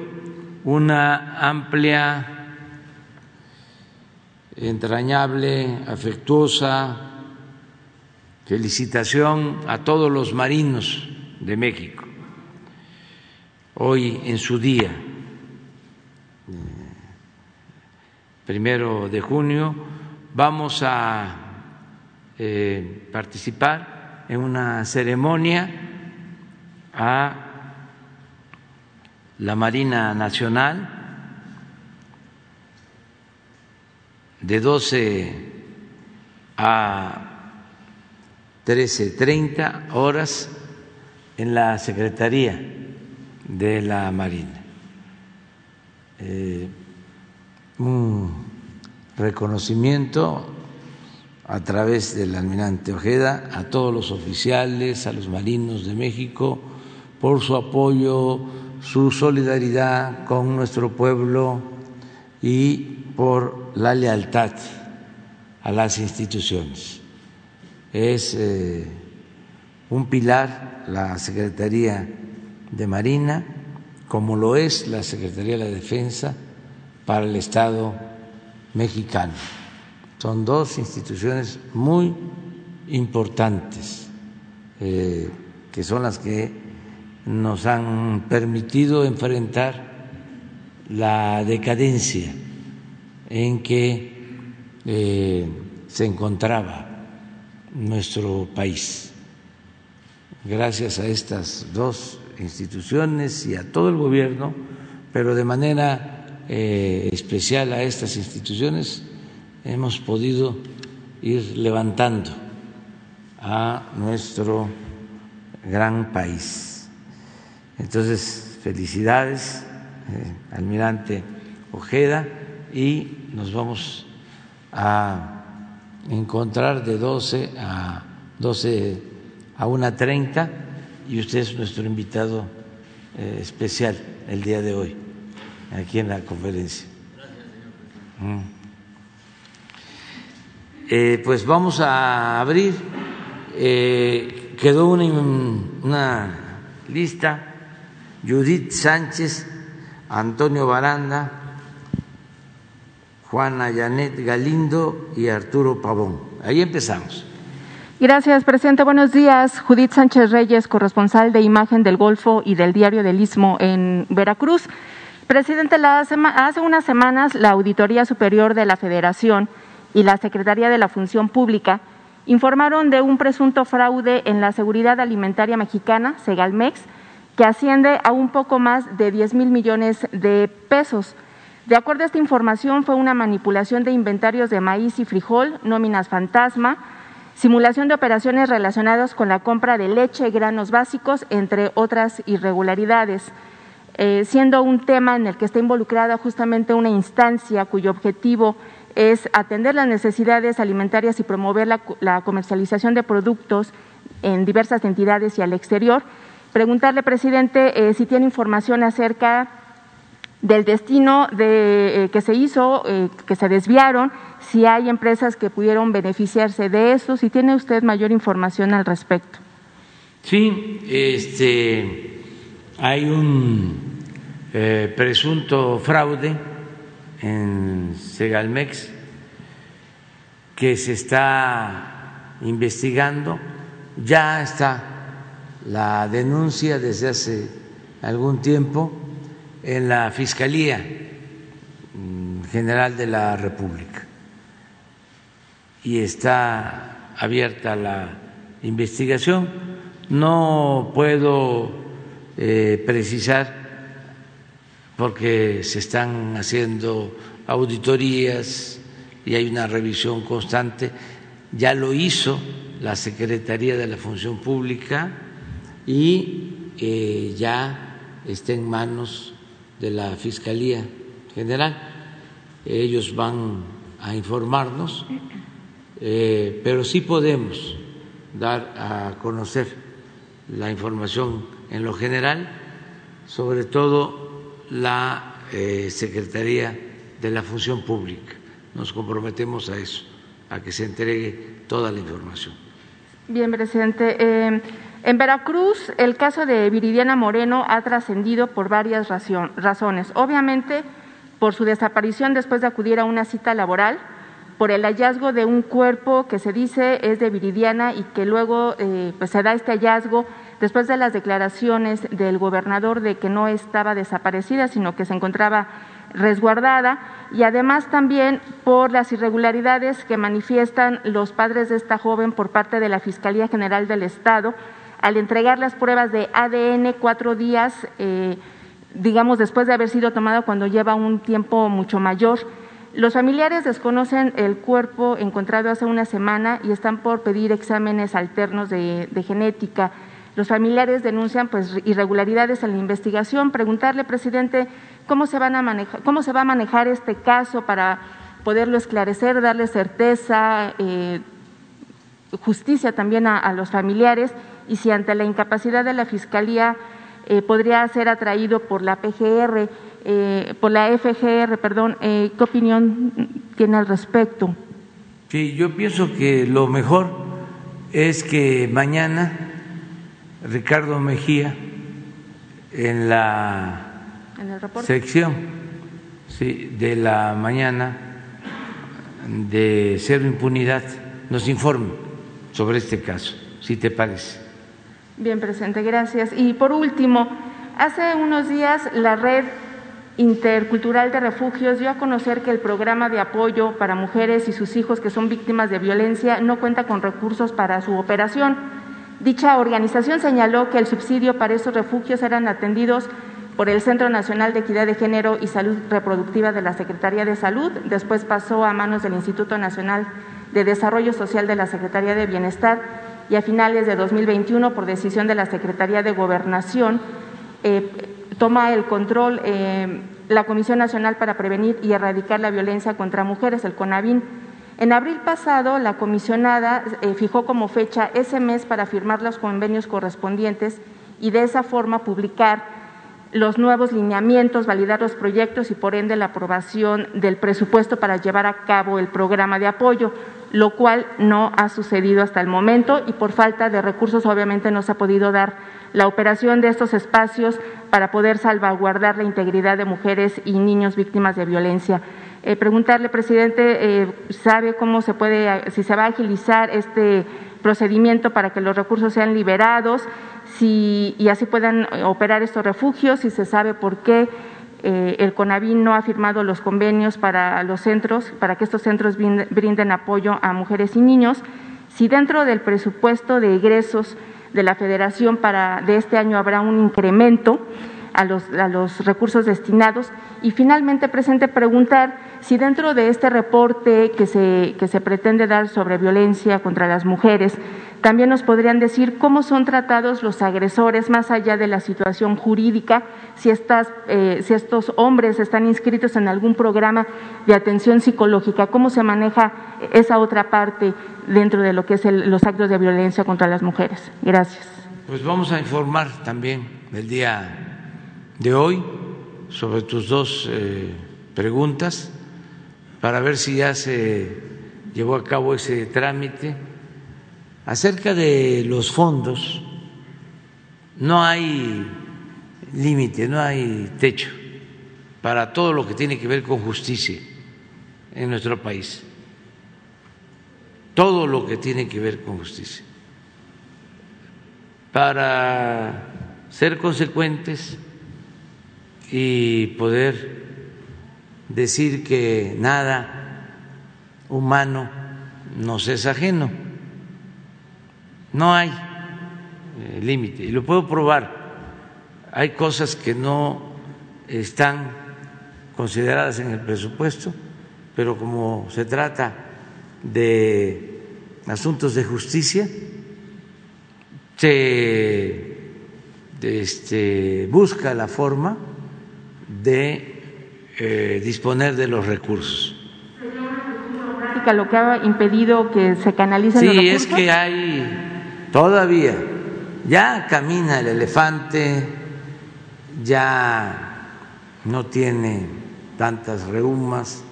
una amplia, entrañable, afectuosa felicitación a todos los marinos de México, hoy en su día, primero de junio, vamos a eh, participar en una ceremonia a la Marina Nacional de 12 a 13.30 horas en la Secretaría de la Marina. Eh, un reconocimiento a través del almirante Ojeda a todos los oficiales, a los marinos de México, por su apoyo, su solidaridad con nuestro pueblo y por la lealtad a las instituciones. Es eh, un pilar la Secretaría de Marina, como lo es la Secretaría de la Defensa para el Estado mexicano. Son dos instituciones muy importantes eh, que son las que nos han permitido enfrentar la decadencia en que eh, se encontraba nuestro país. Gracias a estas dos instituciones y a todo el gobierno, pero de manera eh, especial a estas instituciones, hemos podido ir levantando a nuestro gran país. Entonces, felicidades, eh, almirante Ojeda, y nos vamos a encontrar de 12 a 12 a 1.30 y usted es nuestro invitado eh, especial el día de hoy aquí en la conferencia. Gracias, señor presidente. Eh, pues vamos a abrir. Eh, quedó una, una lista. Judith Sánchez, Antonio Baranda, Juana Yanet Galindo y Arturo Pavón. Ahí empezamos. Gracias, presidente. Buenos días. Judith Sánchez Reyes, corresponsal de Imagen del Golfo y del Diario del Istmo en Veracruz. Presidente, hace unas semanas la Auditoría Superior de la Federación y la Secretaría de la Función Pública informaron de un presunto fraude en la seguridad alimentaria mexicana, Segalmex, que asciende a un poco más de 10 mil millones de pesos. De acuerdo a esta información, fue una manipulación de inventarios de maíz y frijol, nóminas fantasma, simulación de operaciones relacionadas con la compra de leche y granos básicos, entre otras irregularidades. Eh, siendo un tema en el que está involucrada justamente una instancia cuyo objetivo es atender las necesidades alimentarias y promover la, comercialización de productos en diversas entidades y al exterior. Preguntarle, presidente, eh, si tiene información acerca del destino de, eh, que se hizo, eh, que se desviaron, si hay empresas que pudieron beneficiarse de eso, si tiene usted mayor información al respecto. Sí, este, hay un presunto fraude en Segalmex que se está investigando. Ya está la denuncia desde hace algún tiempo en la Fiscalía General de la República y está abierta la investigación. No puedo eh, precisar porque se están haciendo auditorías y hay una revisión constante. Ya lo hizo la Secretaría de la Función Pública y eh, ya está en manos de la Fiscalía General. Ellos van a informarnos, eh, pero sí podemos dar a conocer la información en lo general, sobre todo la eh, Secretaría de la Función Pública. Nos comprometemos a eso, a que se entregue toda la información. Bien, presidente. Eh, en Veracruz, el caso de Viridiana Moreno ha trascendido por varias razones. Obviamente, por su desaparición después de acudir a una cita laboral, por el hallazgo de un cuerpo que se dice es de Viridiana y que luego eh, pues se da este hallazgo después de las declaraciones del gobernador de que no estaba desaparecida, sino que se encontraba resguardada y además también por las irregularidades que manifiestan los padres de esta joven por parte de la Fiscalía General del Estado al entregar las pruebas de ADN cuatro días, eh, digamos, después de haber sido tomado cuando lleva un tiempo mucho mayor. Los familiares desconocen el cuerpo encontrado hace una semana y están por pedir exámenes alternos de, genética. Los familiares denuncian pues, irregularidades en la investigación. Preguntarle, presidente, cómo se, van a manejar, cómo se va a manejar este caso para poderlo esclarecer, darle certeza, eh, justicia también a, los familiares y si ante la incapacidad de la Fiscalía eh, podría ser atraído por la PGR eh, por la FGR, perdón, eh, ¿qué opinión tiene al respecto? Sí, yo pienso que lo mejor es que mañana Ricardo Mejía en la sección de la mañana de Cero Impunidad nos informe sobre este caso, si te parece. Bien, presente, gracias. Y por último, hace unos días la red Intercultural de Refugios dio a conocer que el programa de apoyo para mujeres y sus hijos que son víctimas de violencia no cuenta con recursos para su operación. Dicha organización señaló que el subsidio para esos refugios eran atendidos por el Centro Nacional de Equidad de Género y Salud Reproductiva de la Secretaría de Salud, después pasó a manos del Instituto Nacional de Desarrollo Social de la Secretaría de Bienestar y a finales de 2021, por decisión de la Secretaría de Gobernación, eh, toma el control eh, la Comisión Nacional para Prevenir y Erradicar la Violencia contra Mujeres, el CONAVIN. En abril pasado, la comisionada eh, fijó como fecha ese mes para firmar los convenios correspondientes y de esa forma publicar los nuevos lineamientos, validar los proyectos y por ende la aprobación del presupuesto para llevar a cabo el programa de apoyo, lo cual no ha sucedido hasta el momento y por falta de recursos obviamente no se ha podido dar la operación de estos espacios para poder salvaguardar la integridad de mujeres y niños víctimas de violencia. Eh, preguntarle, presidente, eh, ¿sabe cómo se puede, si se va a agilizar este procedimiento para que los recursos sean liberados si, y así puedan operar estos refugios? Si se sabe por qué eh, el CONAVIN no ha firmado los convenios para los centros, para que estos centros brinden apoyo a mujeres y niños. Si dentro del presupuesto de egresos de la Federación para de este año habrá un incremento a los, recursos destinados. Y finalmente, presente, preguntar si dentro de este reporte que se, que se pretende dar sobre violencia contra las mujeres, también nos podrían decir cómo son tratados los agresores más allá de la situación jurídica, si, estas, eh, si estos hombres están inscritos en algún programa de atención psicológica, cómo se maneja esa otra parte dentro de lo que es los actos de violencia contra las mujeres. Gracias. Pues vamos a informar también el día de hoy sobre tus dos eh, preguntas para ver si ya se llevó a cabo ese trámite. Acerca de los fondos, no hay límite, no hay techo para todo lo que tiene que ver con justicia en nuestro país. Todo lo que tiene que ver con justicia. Para ser consecuentes y poder decir que nada humano nos es ajeno. No hay eh, límite, y lo puedo probar. Hay cosas que no están consideradas en el presupuesto, pero como se trata de asuntos de justicia, se este, busca la forma de eh, disponer de los recursos. lo que ha impedido que se canalicen sí, los recursos? es que hay todavía, ya camina el elefante, ya no tiene tantas reumas,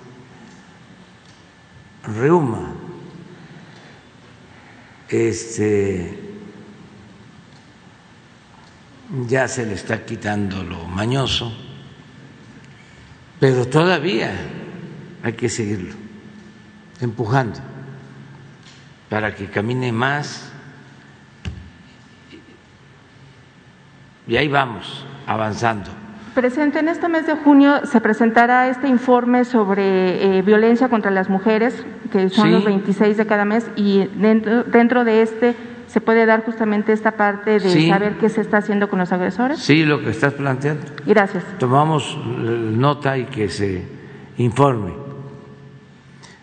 reuma, este, ya se le está quitando lo mañoso pero todavía hay que seguirlo empujando para que camine más y ahí vamos avanzando. Presidente, en este mes de junio se presentará este informe sobre eh, violencia contra las mujeres, que son los 26 de cada mes, y dentro, dentro de este ¿Se puede dar justamente esta parte de saber qué se está haciendo con los agresores? Sí, lo que estás planteando. Gracias. Tomamos nota y que se informe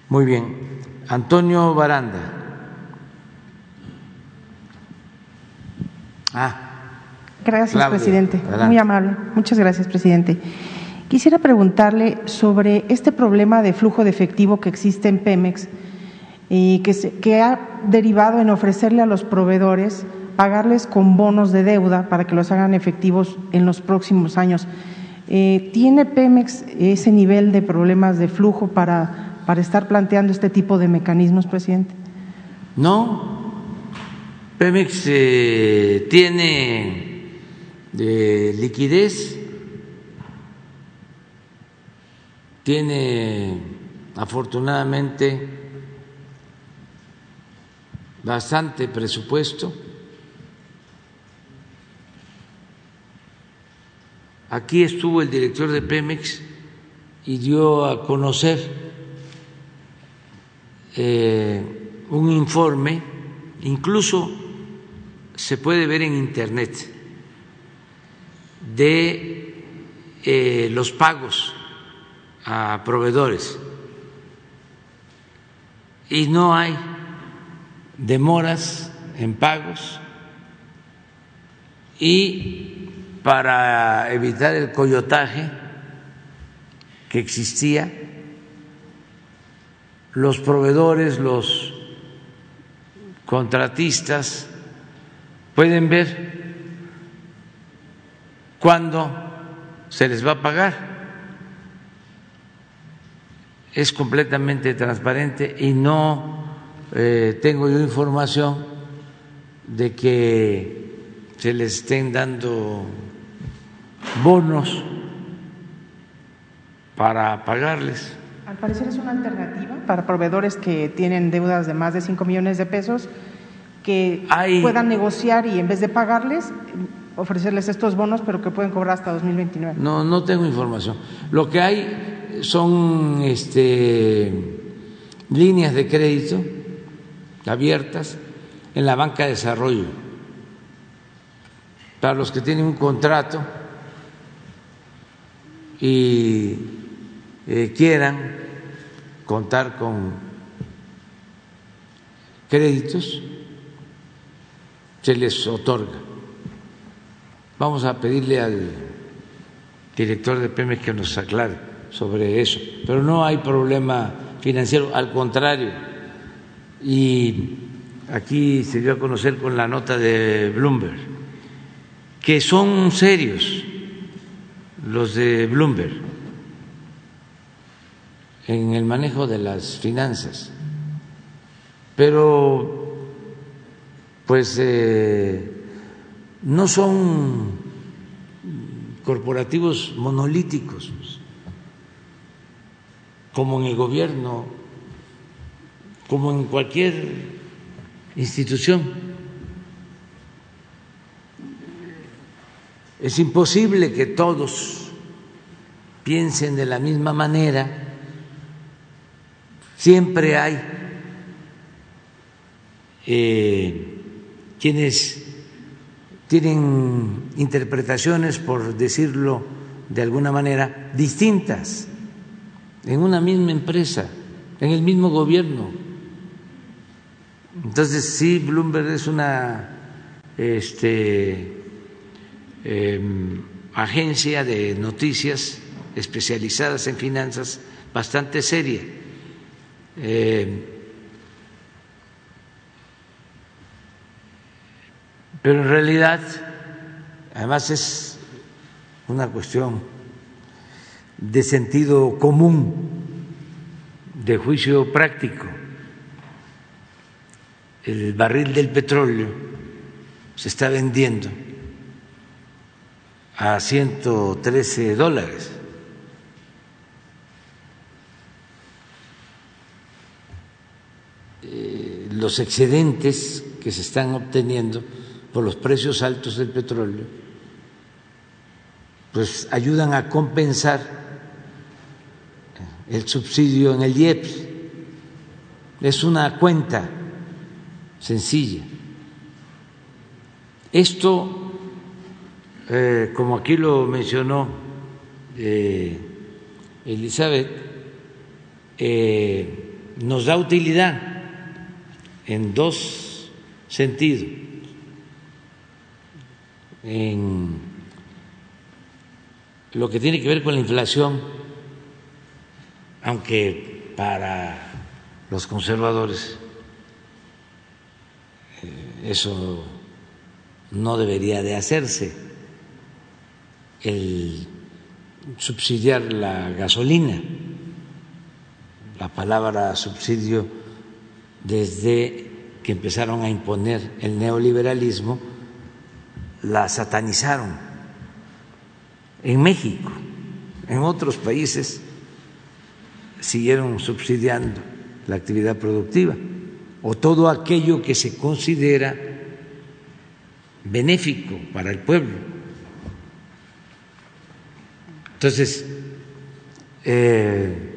Muy bien. Antonio Baranda. Ah. Gracias, presidente. Muy amable. Muchas gracias, presidente. Quisiera preguntarle sobre este problema de flujo de efectivo que existe en Pemex y que, que ha derivado en ofrecerle a los proveedores pagarles con bonos de deuda para que los hagan efectivos en los próximos años. Eh, ¿Tiene Pemex ese nivel de problemas de flujo para, para estar planteando este tipo de mecanismos, presidente? No. Pemex eh, tiene eh, liquidez, tiene afortunadamente bastante presupuesto Aquí estuvo el director de Pemex y dio a conocer eh, un informe, incluso se puede ver en Internet, de eh, los pagos a proveedores. Y no hay demoras en pagos y para evitar el coyotaje que existía, los proveedores, los contratistas pueden ver cuándo se les va a pagar. Es completamente transparente y no eh, tengo yo información de que se les estén dando bonos para pagarles. Al parecer es una alternativa para proveedores que tienen deudas de más de 5 millones de pesos que puedan negociar y en vez de pagarles ofrecerles estos bonos, pero que pueden cobrar hasta 2029. No, no tengo información. Lo que hay son este, líneas de crédito abiertas en la banca de desarrollo para los que tienen un contrato y eh, quieran contar con créditos, se les otorga. Vamos a pedirle al director de Pemex que nos aclare sobre eso, pero no hay problema financiero, al contrario. Y aquí se dio a conocer con la nota de Bloomberg que son serios los de Bloomberg en el manejo de las finanzas, pero pues eh, no son corporativos monolíticos como en el gobierno, como en cualquier institución. Es imposible que todos piensen de la misma manera. Siempre hay eh, quienes tienen interpretaciones, por decirlo de alguna manera, distintas en una misma empresa, en el mismo gobierno. Entonces, sí, Bloomberg es una este, Em, agencia de noticias especializadas en finanzas bastante seria. Em, pero en realidad, además es una cuestión de sentido común, de juicio práctico. El barril del petróleo se está vendiendo a 113 dólares. Eh, los excedentes que se están obteniendo por los precios altos del petróleo, pues ayudan a compensar el subsidio en el IEPS. Es una cuenta sencilla. Esto eh, como aquí lo mencionó eh, Elizabeth, eh, nos da utilidad en dos sentidos. En lo que tiene que ver con la inflación, aunque para los conservadores eso no debería de hacerse, el subsidiar la gasolina la palabra subsidio desde que empezaron a imponer el neoliberalismo, la satanizaron en México, en otros países siguieron subsidiando la actividad productiva o todo aquello que se considera benéfico para el pueblo. Entonces, eh,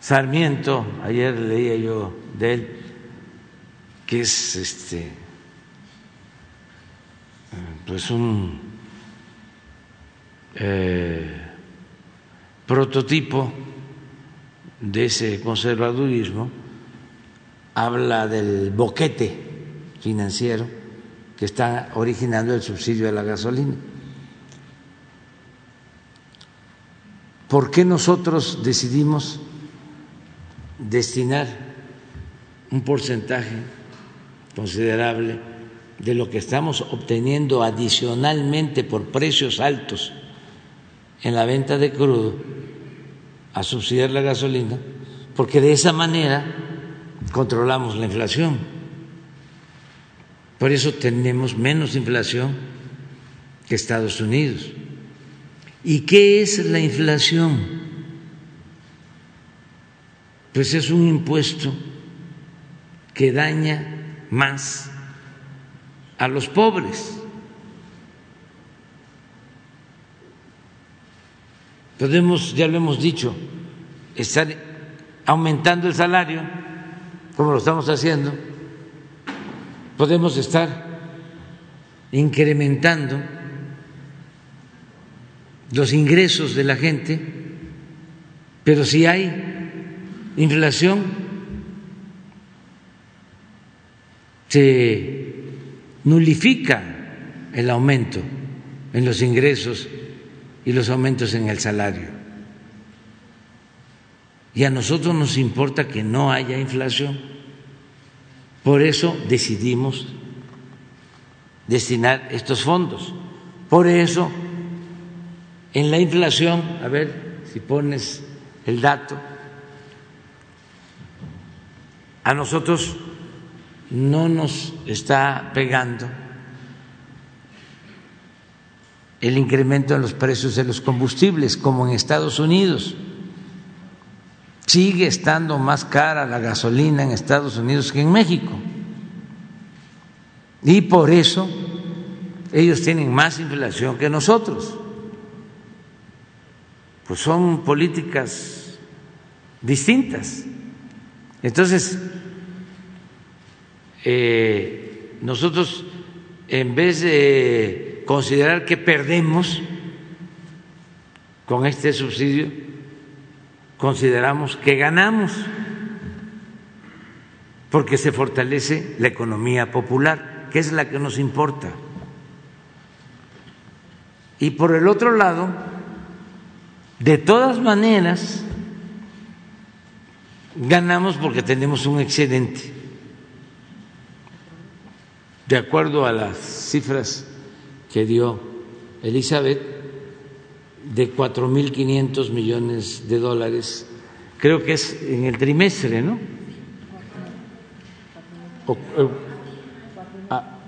Sarmiento, ayer leía yo de él, que es este pues un eh, prototipo de ese conservadurismo, habla del boquete financiero que está originando el subsidio de la gasolina. ¿Por qué nosotros decidimos destinar un porcentaje considerable de lo que estamos obteniendo adicionalmente por precios altos en la venta de crudo a subsidiar la gasolina, porque de esa manera controlamos la inflación. Por eso tenemos menos inflación que Estados Unidos. ¿Y qué es la inflación? pues es un impuesto que daña más a los pobres. Podemos, ya lo hemos dicho, estar aumentando el salario, como lo estamos haciendo, podemos estar incrementando los ingresos de la gente, pero si hay inflación, se nulifica el aumento en los ingresos y los aumentos en el salario. Y a nosotros nos importa que no haya inflación. Por eso decidimos destinar estos fondos. Por eso, en la inflación, a ver si pones el dato, a nosotros no nos está pegando el incremento en los precios de los combustibles como en Estados Unidos. Sigue estando más cara la gasolina en Estados Unidos que en México. Y por eso ellos tienen más inflación que nosotros. Pues son políticas distintas. Entonces, eh, nosotros, en vez de considerar que perdemos con este subsidio, consideramos que ganamos, porque se fortalece la economía popular, que es la que nos importa. Y por el otro lado, de todas maneras, ganamos porque tenemos un excedente. De acuerdo a las cifras que dio Elizabeth, de 4.500 millones de dólares, creo que es en el trimestre, ¿no? Ah,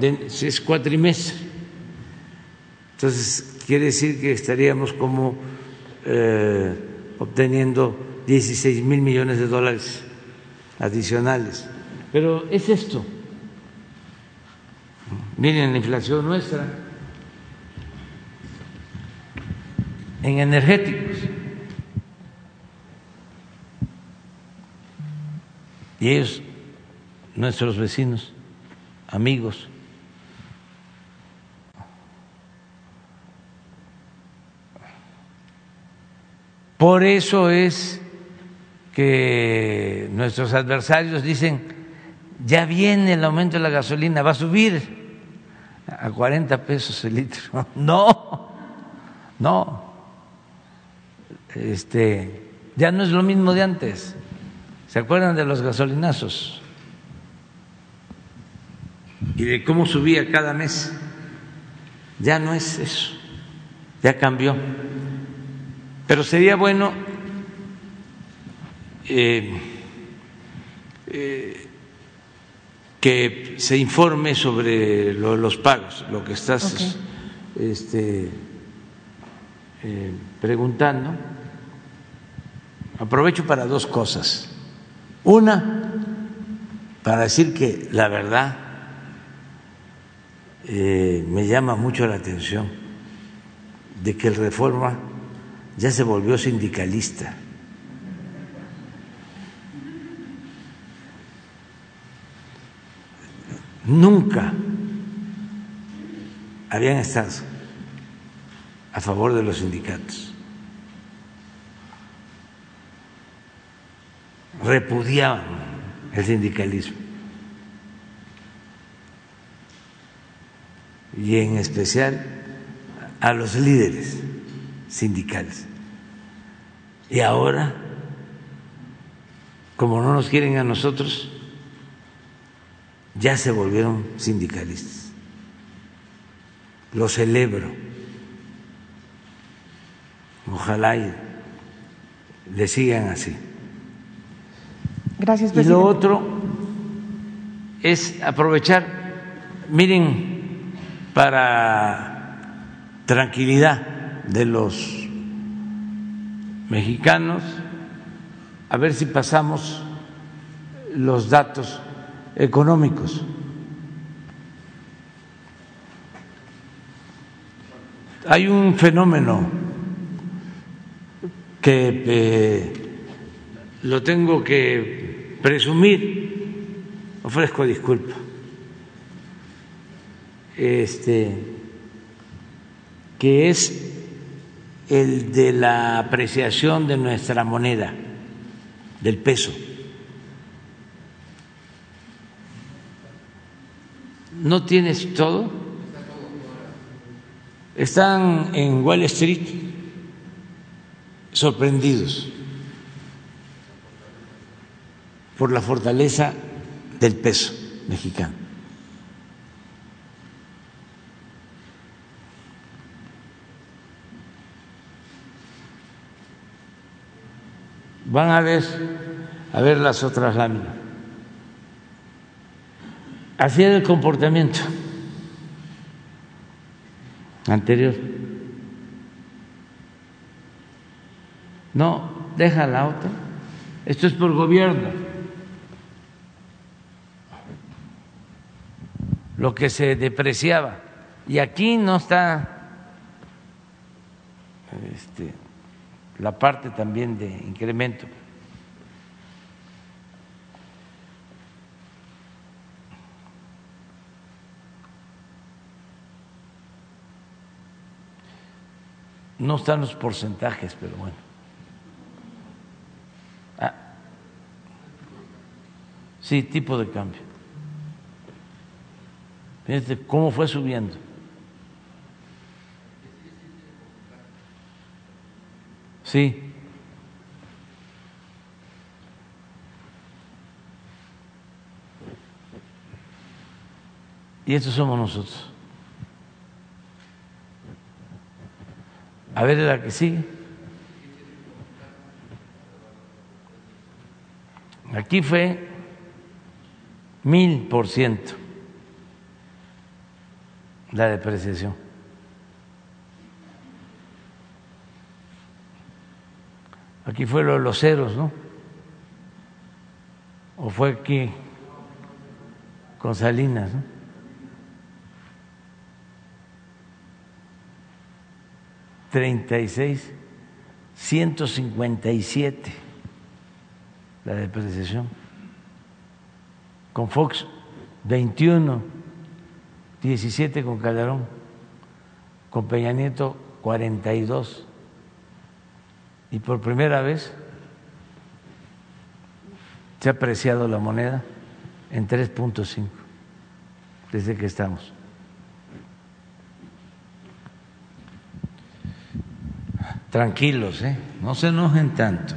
es cuatrimestre. Entonces, quiere decir que estaríamos como eh, obteniendo 16 mil millones de dólares adicionales. Pero es esto. Miren la inflación nuestra en energéticos. Y ellos, nuestros vecinos, amigos, por eso es que nuestros adversarios dicen, ya viene el aumento de la gasolina, va a subir a 40 pesos el litro. No, no. Este, ya no es lo mismo de antes. ¿Se acuerdan de los gasolinazos? Y de cómo subía cada mes. Ya no es eso, ya cambió. Pero sería bueno eh, eh, que se informe sobre los pagos, lo que estás este, eh, preguntando. Aprovecho para dos cosas. Una, para decir que la verdad me llama mucho la atención de que el reforma ya se volvió sindicalista. Nunca habían estado a favor de los sindicatos. Repudiaban el sindicalismo. Y en especial a los líderes sindicales. Y ahora, como no nos quieren a nosotros, ya se volvieron sindicalistas. Lo celebro. Ojalá y le sigan así. Gracias, presidente. Y lo otro es aprovechar, miren, para tranquilidad de los mexicanos, a ver si pasamos los datos económicos. Hay un fenómeno que eh, lo tengo que presumir, ofrezco disculpa, este, que es el de la apreciación de nuestra moneda, del peso. ¿No tienes todo? Están en Wall Street sorprendidos por la fortaleza del peso mexicano. Van a ver, a ver las otras láminas. Así era el comportamiento anterior. No, deja la otra. Esto es por gobierno. Lo que se depreciaba. Y aquí no está este, la parte también de incremento. No están los porcentajes, pero bueno. Ah. Sí, tipo de cambio. Fíjate cómo fue subiendo. Sí. Y estos somos nosotros. A ver la que sigue. Aquí fue mil por ciento la depreciación. Aquí fue lo de los ceros, ¿no? ¿O fue aquí con Salinas, ¿no? 36, 157 la depreciación. Con Fox 21, 17 con Calderón, con Peña Nieto 42 y por primera vez se ha apreciado la moneda en 3.5 desde que estamos. Tranquilos, ¿eh? no se enojen tanto.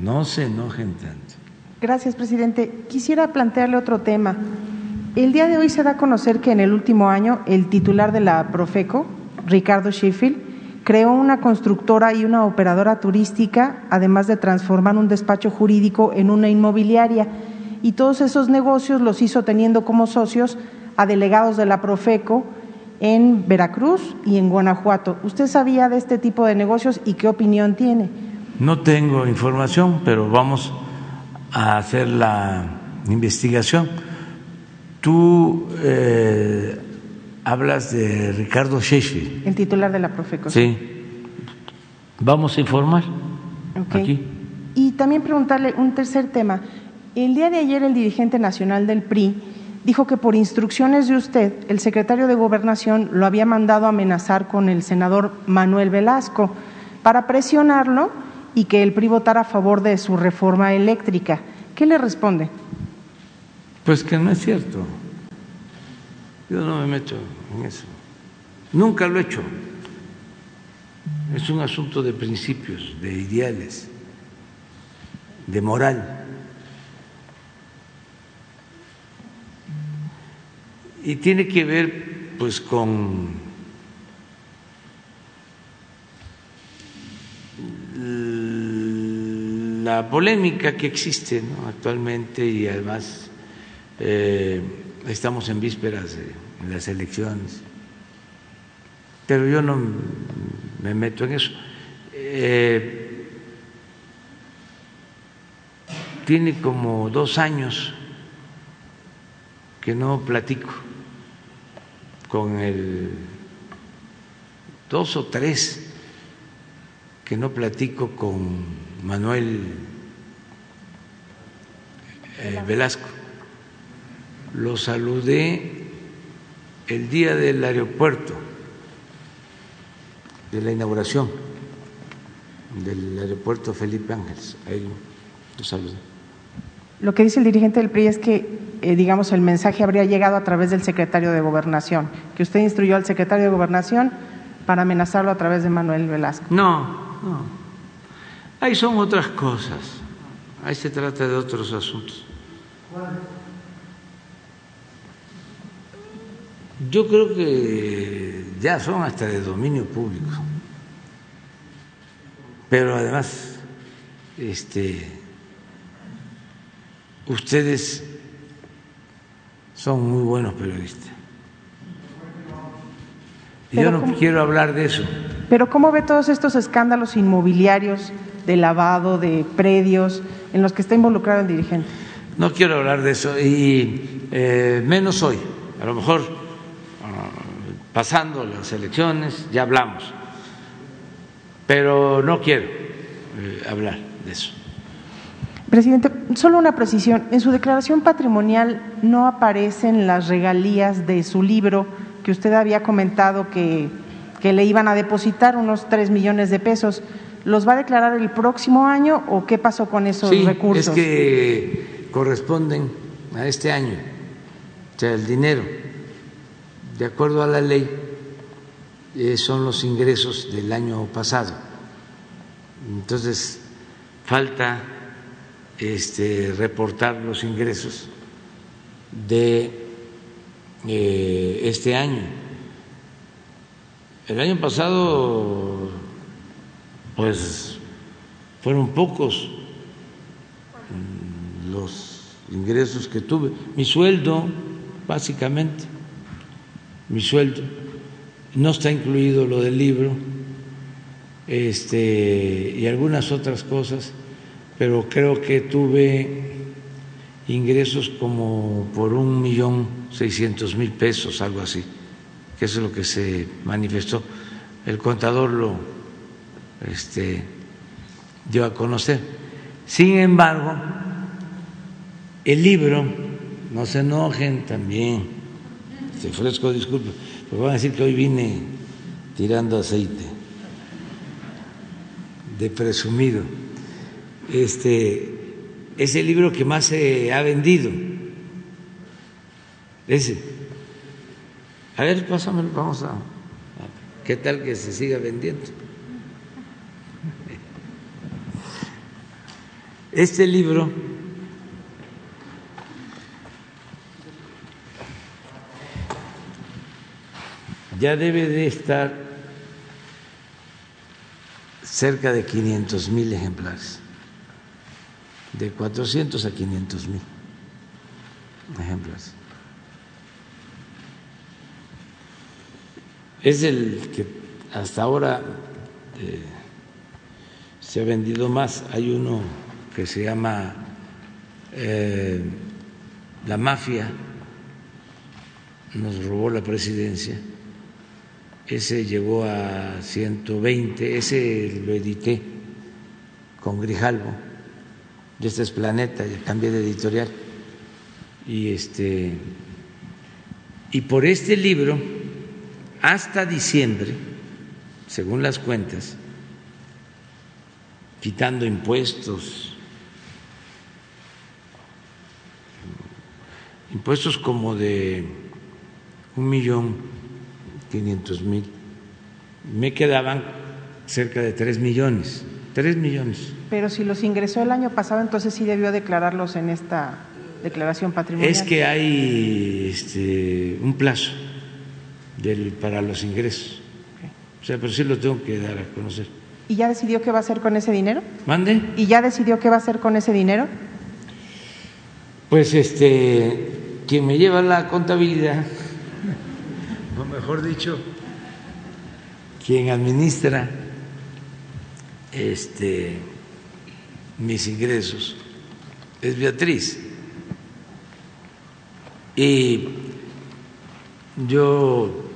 No se enojen tanto. Gracias, presidente. Quisiera plantearle otro tema. El día de hoy se da a conocer que en el último año el titular de la Profeco, Ricardo Sheffield, creó una constructora y una operadora turística, además de transformar un despacho jurídico en una inmobiliaria. Y todos esos negocios los hizo teniendo como socios a delegados de la Profeco en Veracruz y en Guanajuato. ¿Usted sabía de este tipo de negocios y qué opinión tiene? No tengo información, pero vamos a hacer la investigación. Tú eh, hablas de Ricardo Sheffield. El titular de la Profeco. Sí. Vamos a informar aquí. Y también preguntarle un tercer tema. El día de ayer el dirigente nacional del PRI dijo que por instrucciones de usted, el secretario de Gobernación lo había mandado a amenazar con el senador Manuel Velasco para presionarlo y que el PRI votara a favor de su reforma eléctrica. ¿Qué le responde? Pues que no es cierto. Yo no me meto en eso. Nunca lo he hecho. Es un asunto de principios, de ideales, de moral. Y tiene que ver pues con la polémica que existe actualmente y además eh, estamos en vísperas de las elecciones. Pero yo no me meto en eso. Eh, tiene como dos años que no platico con el dos o tres que no platico con Manuel eh, Velasco. Lo saludé el día del aeropuerto, de la inauguración del aeropuerto Felipe Ángeles. Ahí lo saludé. Lo que dice el dirigente del PRI es que eh, digamos, el mensaje habría llegado a través del secretario de Gobernación, que usted instruyó al secretario de Gobernación para amenazarlo a través de Manuel Velasco. No, no. Ahí son otras cosas. Ahí se trata de otros asuntos. Yo creo que ya son hasta de dominio público. Pero además, este, ustedes son muy buenos periodistas. yo no quiero hablar de eso. Pero ¿cómo ve todos estos escándalos inmobiliarios de lavado de predios en los que está involucrado el dirigente? No quiero hablar de eso y eh, menos hoy. A lo mejor ah, pasando las elecciones ya hablamos, pero no quiero eh, hablar de eso. Presidente, solo una precisión. En su declaración patrimonial no aparecen las regalías de su libro que usted había comentado que, le iban a depositar unos tres millones de pesos. ¿Los va a declarar el próximo año o qué pasó con esos sí, recursos? Es que corresponden a este año, o sea, el dinero, de acuerdo a la ley, eh, son los ingresos del año pasado. Entonces, falta este, reportar los ingresos de eh, este año. El año pasado, pues, fueron pocos los ingresos que tuve. Mi sueldo, básicamente, mi sueldo, no está incluido lo del libro este, y algunas otras cosas pero creo que tuve ingresos como por un millón seiscientos mil pesos, algo así, que eso es lo que se manifestó. El contador lo este, dio a conocer. Sin embargo, el libro, no se enojen también, te ofrezco disculpas, porque van a decir que hoy vine tirando aceite de presumido. Este es el libro que más se ha vendido. Ese. A ver, pásamelo, vamos a. ¿Qué tal que se siga vendiendo? Este libro ya debe de estar cerca de 500 mil ejemplares, de 400 a 500 mil. Ejemplares. Es el que hasta ahora eh, se ha vendido más. Hay uno que se llama eh, La mafia. Nos robó la presidencia. Ese llegó a 120, ese lo edité con Grijalvo, este es Planeta, cambié de editorial. Y este y por este libro hasta diciembre, según las cuentas, quitando impuestos, impuestos como de un millón 500 mil. Me quedaban cerca de 3 millones. 3 millones. Pero si los ingresó el año pasado, entonces sí debió declararlos en esta declaración patrimonial. Es que hay este, un plazo del, para los ingresos. O sea, pero sí lo tengo que dar a conocer. ¿Y ya decidió qué va a hacer con ese dinero? ¿Mande? ¿Y ya decidió qué va a hacer con ese dinero? Pues este, quien me lleva la contabilidad o mejor dicho, quien administra este, mis ingresos es Beatriz. Y yo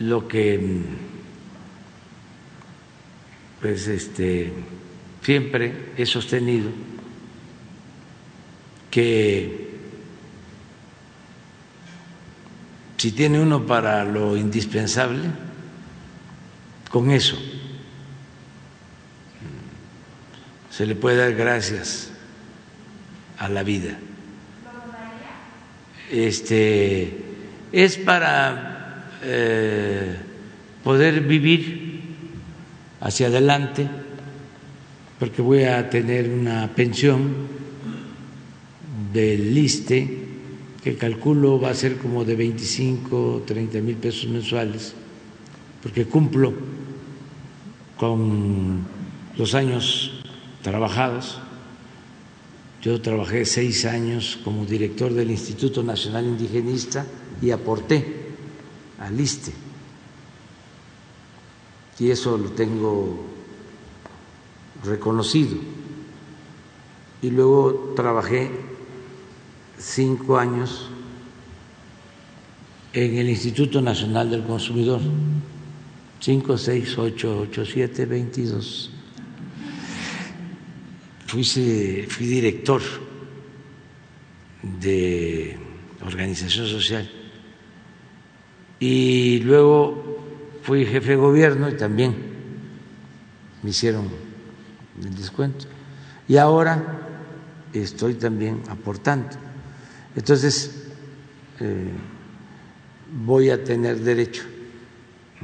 lo que pues este siempre he sostenido que si tiene uno para lo indispensable, con eso se le puede dar gracias a la vida. Este es para eh, poder vivir hacia adelante, porque voy a tener una pensión del liste que calculo va a ser como de 25, 30 mil pesos mensuales, porque cumplo con los años trabajados. Yo trabajé seis años como director del Instituto Nacional Indigenista y aporté al ISTE. Y eso lo tengo reconocido. Y luego trabajé cinco años en el Instituto Nacional del Consumidor. Cinco, seis, ocho, ocho, siete, veintidós. Fui, director de organización social y luego fui jefe de gobierno y también me hicieron el descuento. Y ahora estoy también aportando. Entonces, eh, voy a tener derecho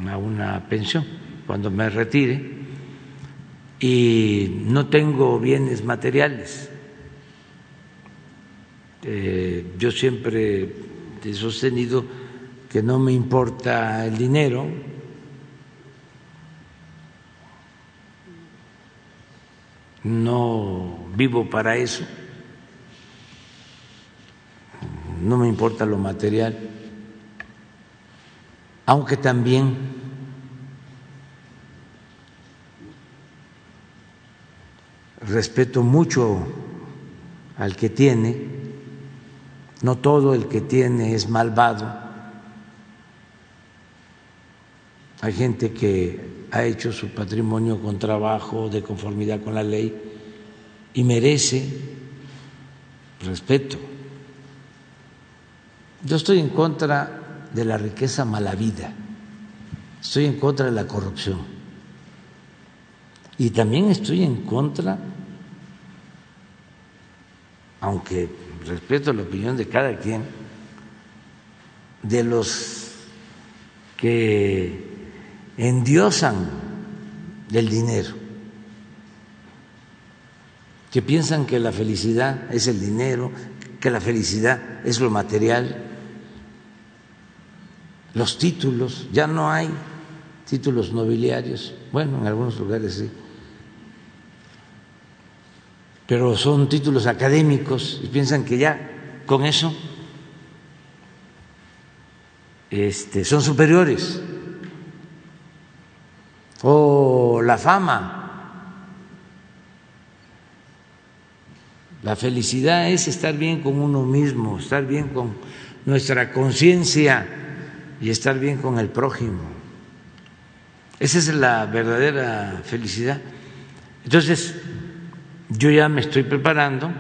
a una pensión cuando me retire y no tengo bienes materiales. Eh, yo siempre he sostenido que no me importa el dinero, no vivo para eso. No me importa lo material, aunque también respeto mucho al que tiene, no todo el que tiene es malvado, hay gente que ha hecho su patrimonio con trabajo, de conformidad con la ley, y merece respeto. Yo estoy en contra de la riqueza malavida. estoy en contra de la corrupción y también estoy en contra, aunque respeto la opinión de cada quien, de los que endiosan el dinero, que piensan que la felicidad es el dinero, que la felicidad es lo material, los títulos, ya no hay títulos nobiliarios, bueno, en algunos lugares sí, pero son títulos académicos y piensan que ya con eso este, son superiores. O la fama. La felicidad es estar bien con uno mismo, estar bien con nuestra conciencia y estar bien con el prójimo. Esa es la verdadera felicidad. Entonces, yo ya me estoy preparando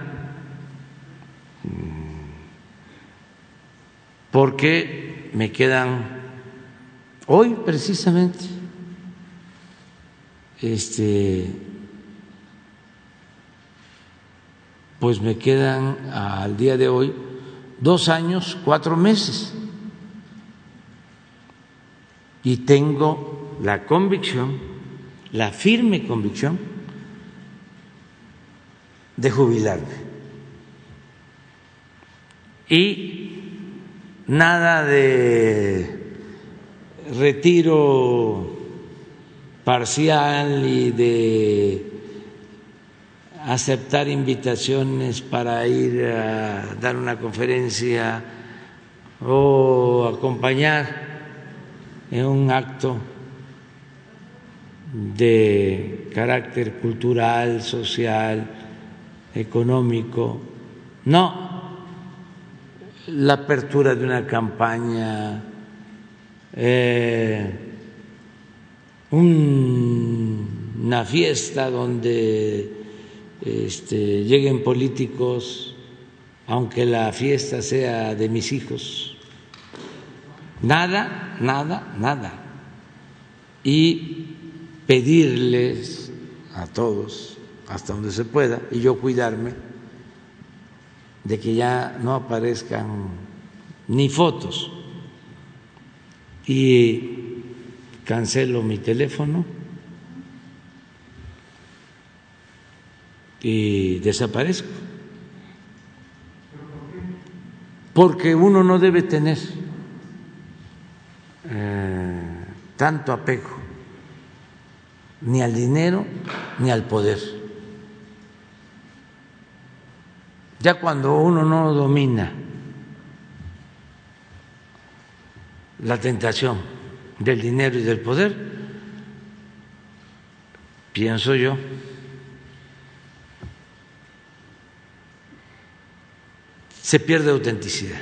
porque me quedan hoy precisamente este pues me quedan al día de hoy dos años, cuatro meses. Y tengo la convicción, la firme convicción, de jubilarme. Y nada de retiro parcial y de aceptar invitaciones para ir a dar una conferencia o acompañar en un acto de carácter cultural, social, económico, no la apertura de una campaña, eh, una fiesta donde este, lleguen políticos, aunque la fiesta sea de mis hijos. Nada, nada, nada. Y pedirles a todos hasta donde se pueda, y yo cuidarme de que ya no aparezcan ni fotos. Y cancelo mi teléfono y desaparezco. Porque uno no debe tener eh, tanto apego ni al dinero ni al poder. Ya cuando uno no domina la tentación del dinero y del poder, pienso yo, se pierde autenticidad.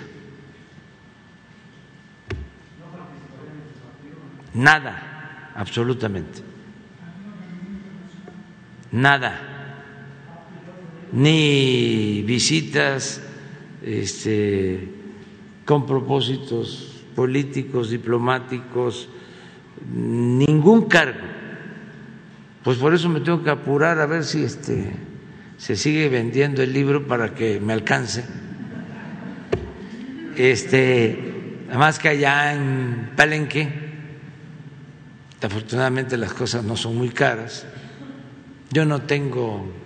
Nada, absolutamente. Nada ni visitas este, con propósitos políticos, diplomáticos, ningún cargo. Pues por eso me tengo que apurar a ver si este, se sigue vendiendo el libro para que me alcance. Este, además que allá en Palenque, afortunadamente las cosas no son muy caras. Yo no tengo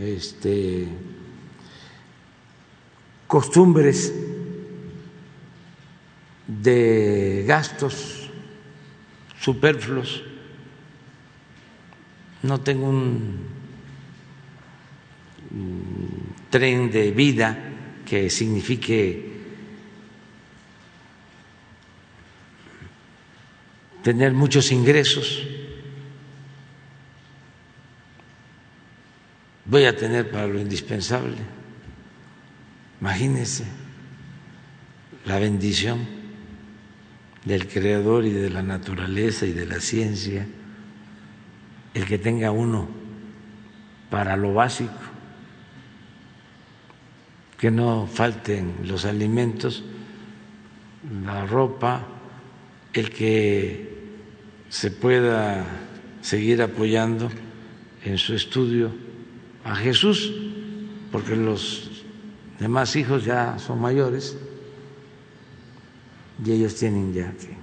este, costumbres de gastos superfluos, no tengo un tren de vida que signifique tener muchos ingresos voy a tener para lo indispensable. Imagínense la bendición del Creador y de la naturaleza y de la ciencia, el que tenga uno para lo básico, que no falten los alimentos, la ropa, el que se pueda seguir apoyando en su estudio a Jesús, porque los demás hijos ya son mayores y ellos tienen ya que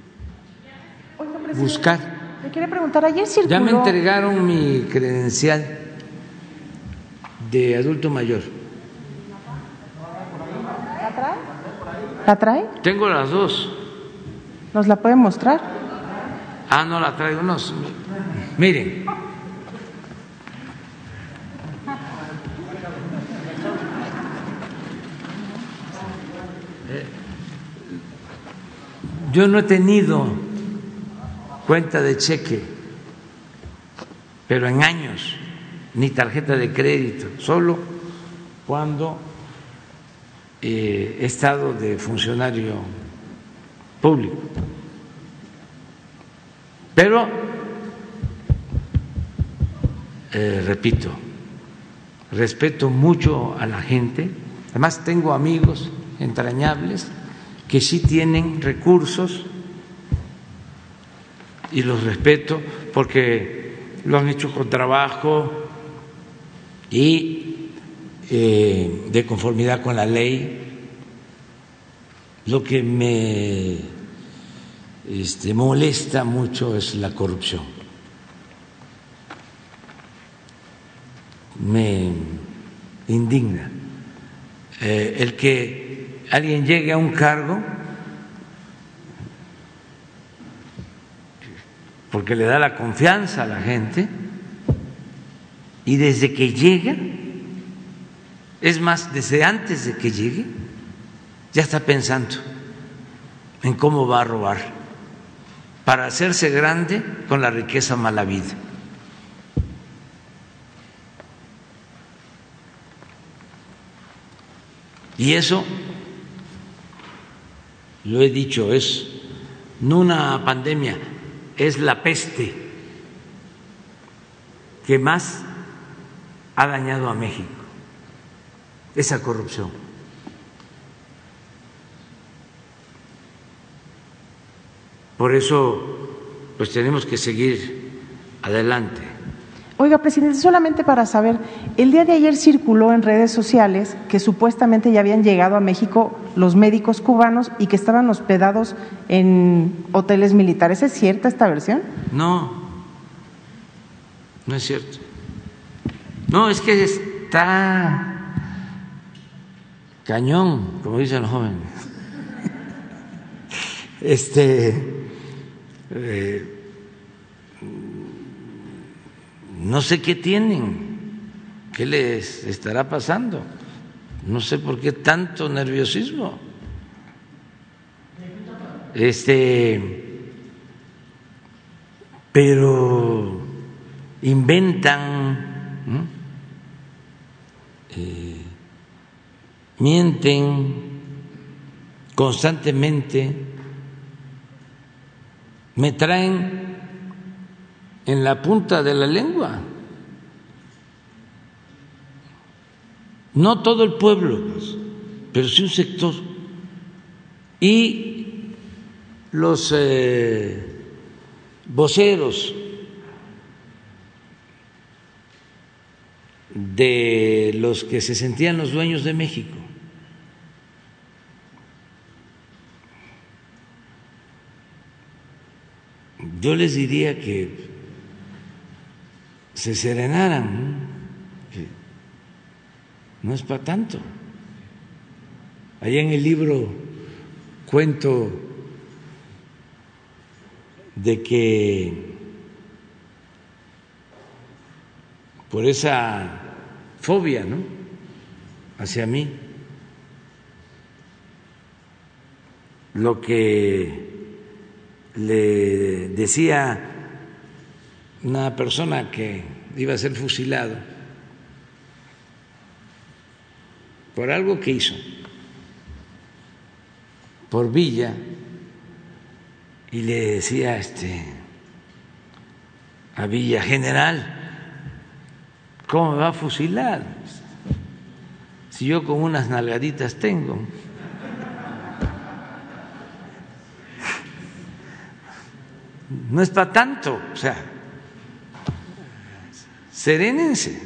buscar. Le quiere preguntar, ayer circuló... Ya me entregaron mi credencial de adulto mayor. ¿La trae? ¿La trae? Tengo las dos. ¿Nos la puede mostrar? Ah, no la traigo, no. Miren. Yo no he tenido cuenta de cheque, pero en años, ni tarjeta de crédito, solo cuando eh, he estado de funcionario público. Pero, eh, repito, respeto mucho a la gente, además tengo amigos entrañables que sí tienen recursos y los respeto porque lo han hecho con trabajo y eh, de conformidad con la ley. Lo que me este, molesta mucho es la corrupción. Me indigna eh, el que alguien llegue a un cargo porque le da la confianza a la gente y desde que llega, es más, desde antes de que llegue, ya está pensando en cómo va a robar para hacerse grande con la riqueza mala vida. Y eso lo he dicho, es no una pandemia, es la peste que más ha dañado a México, esa corrupción. Por eso, pues tenemos que seguir adelante. Oiga, presidente, solamente para saber, el día de ayer circuló en redes sociales que supuestamente ya habían llegado a México los médicos cubanos y que estaban hospedados en hoteles militares. ¿Es cierta esta versión? No, no es cierto. No, es que está cañón, como dicen los jóvenes. Este. Eh, no sé qué tienen, qué les estará pasando, no sé por qué tanto nerviosismo. Este, pero inventan, eh, mienten constantemente, me traen en la punta de la lengua. No todo el pueblo, pues, pero sí un sector. Y los eh, voceros de los que se sentían los dueños de México. Yo les diría que se serenaran. No es para tanto. Allá en el libro cuento de que por esa fobia, ¿no? hacia mí, lo que le decía una persona que iba a ser fusilado por algo que hizo, por Villa, y le decía este, a Villa, general, ¿cómo me va a fusilar? Si yo con unas nalgaditas tengo. no es para tanto, o sea, serénense,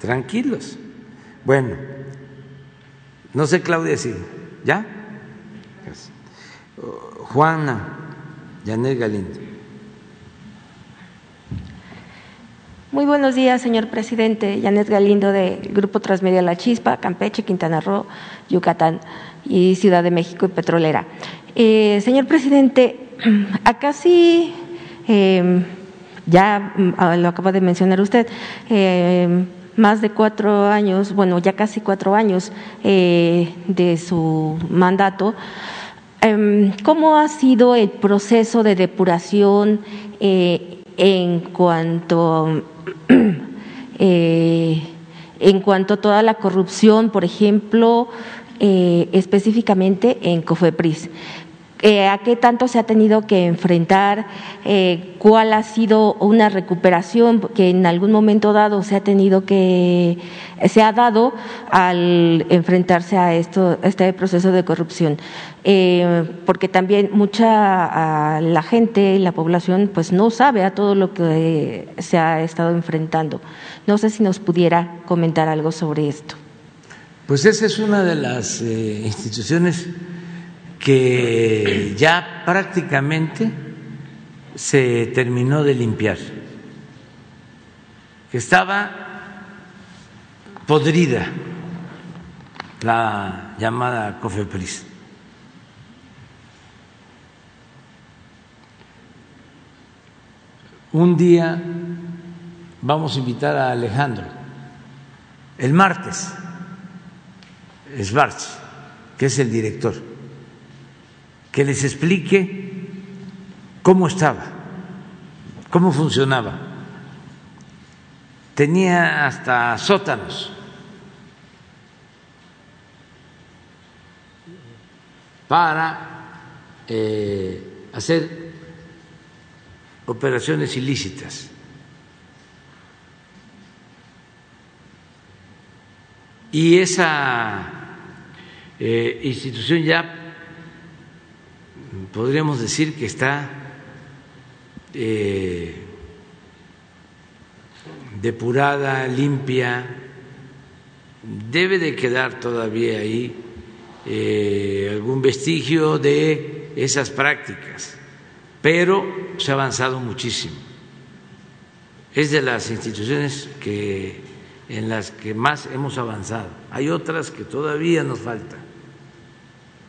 tranquilos. Bueno, no sé, Claudia, si, ¿ya? Juana Janet Galindo. Muy buenos días, señor presidente. Janet Galindo del Grupo Transmedia La Chispa, Campeche, Quintana Roo, Yucatán y Ciudad de México y Petrolera. Eh, señor presidente, acá sí, em, ya mm, lo acaba de mencionar usted, em, más de cuatro años, bueno, ya casi cuatro años eh, de su mandato. Em, ¿Cómo ha sido el proceso de depuración eh, en cuanto eh, en cuanto a toda la corrupción, por ejemplo, eh, específicamente en COFEPRIS. Eh, ¿A qué tanto se ha tenido que enfrentar? ¿Cuál ha sido una recuperación que en algún momento dado se ha tenido que se ha dado al enfrentarse a esto, este proceso de corrupción? eh, porque también mucha la gente, la población, pues no sabe a todo lo que se ha estado enfrentando. No sé si nos pudiera comentar algo sobre esto. Pues esa es una de las eh, instituciones que ya prácticamente se terminó de limpiar, que estaba podrida la llamada COFEPRIS. Un día vamos a invitar a Alejandro, el martes, Schwartz, que es el director, que les explique cómo estaba, cómo funcionaba. Tenía hasta sótanos. para eh, hacer operaciones ilícitas. Y esa eh, institución ya podríamos decir que está eh, depurada, limpia, debe de quedar todavía ahí eh, algún vestigio de esas prácticas pero se ha avanzado muchísimo. Es de las instituciones que, en las que más hemos avanzado. Hay otras que todavía nos faltan,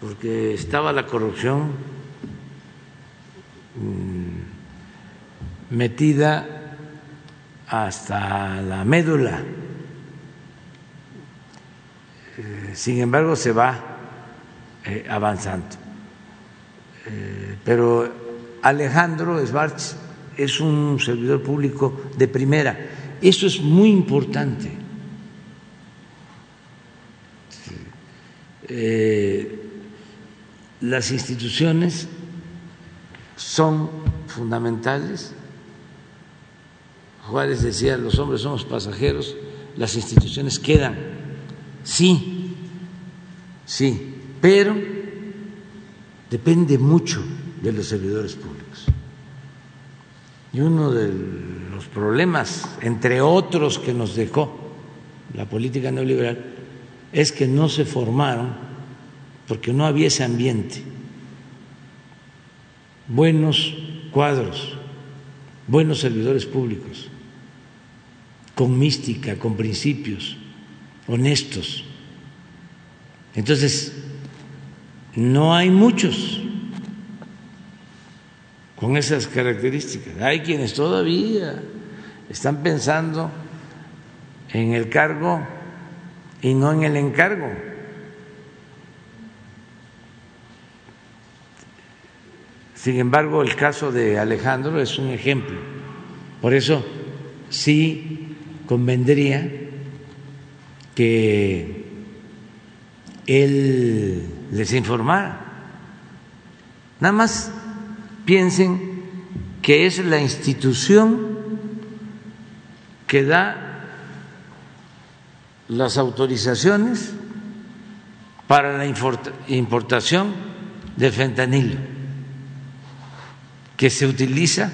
porque estaba la corrupción metida hasta la médula. Eh, sin embargo, se va eh, avanzando. Eh, pero Alejandro Schwartz es un servidor público de primera. Eso es muy importante. Las instituciones son fundamentales. Juárez decía, los hombres somos pasajeros, las instituciones quedan. Sí, sí, pero depende mucho de los servidores públicos. Y uno de los problemas, entre otros que nos dejó la política neoliberal, es que no se formaron porque no había ese ambiente. Buenos cuadros, buenos servidores públicos, con mística, con principios, honestos. Entonces, no hay muchos con esas características. Hay quienes todavía están pensando en el cargo y no en el encargo. Sin embargo, el caso de Alejandro es un ejemplo. Por eso sí convendría que él les informara. Nada más piensen que es la institución que da las autorizaciones para la importación del fentanilo que se utiliza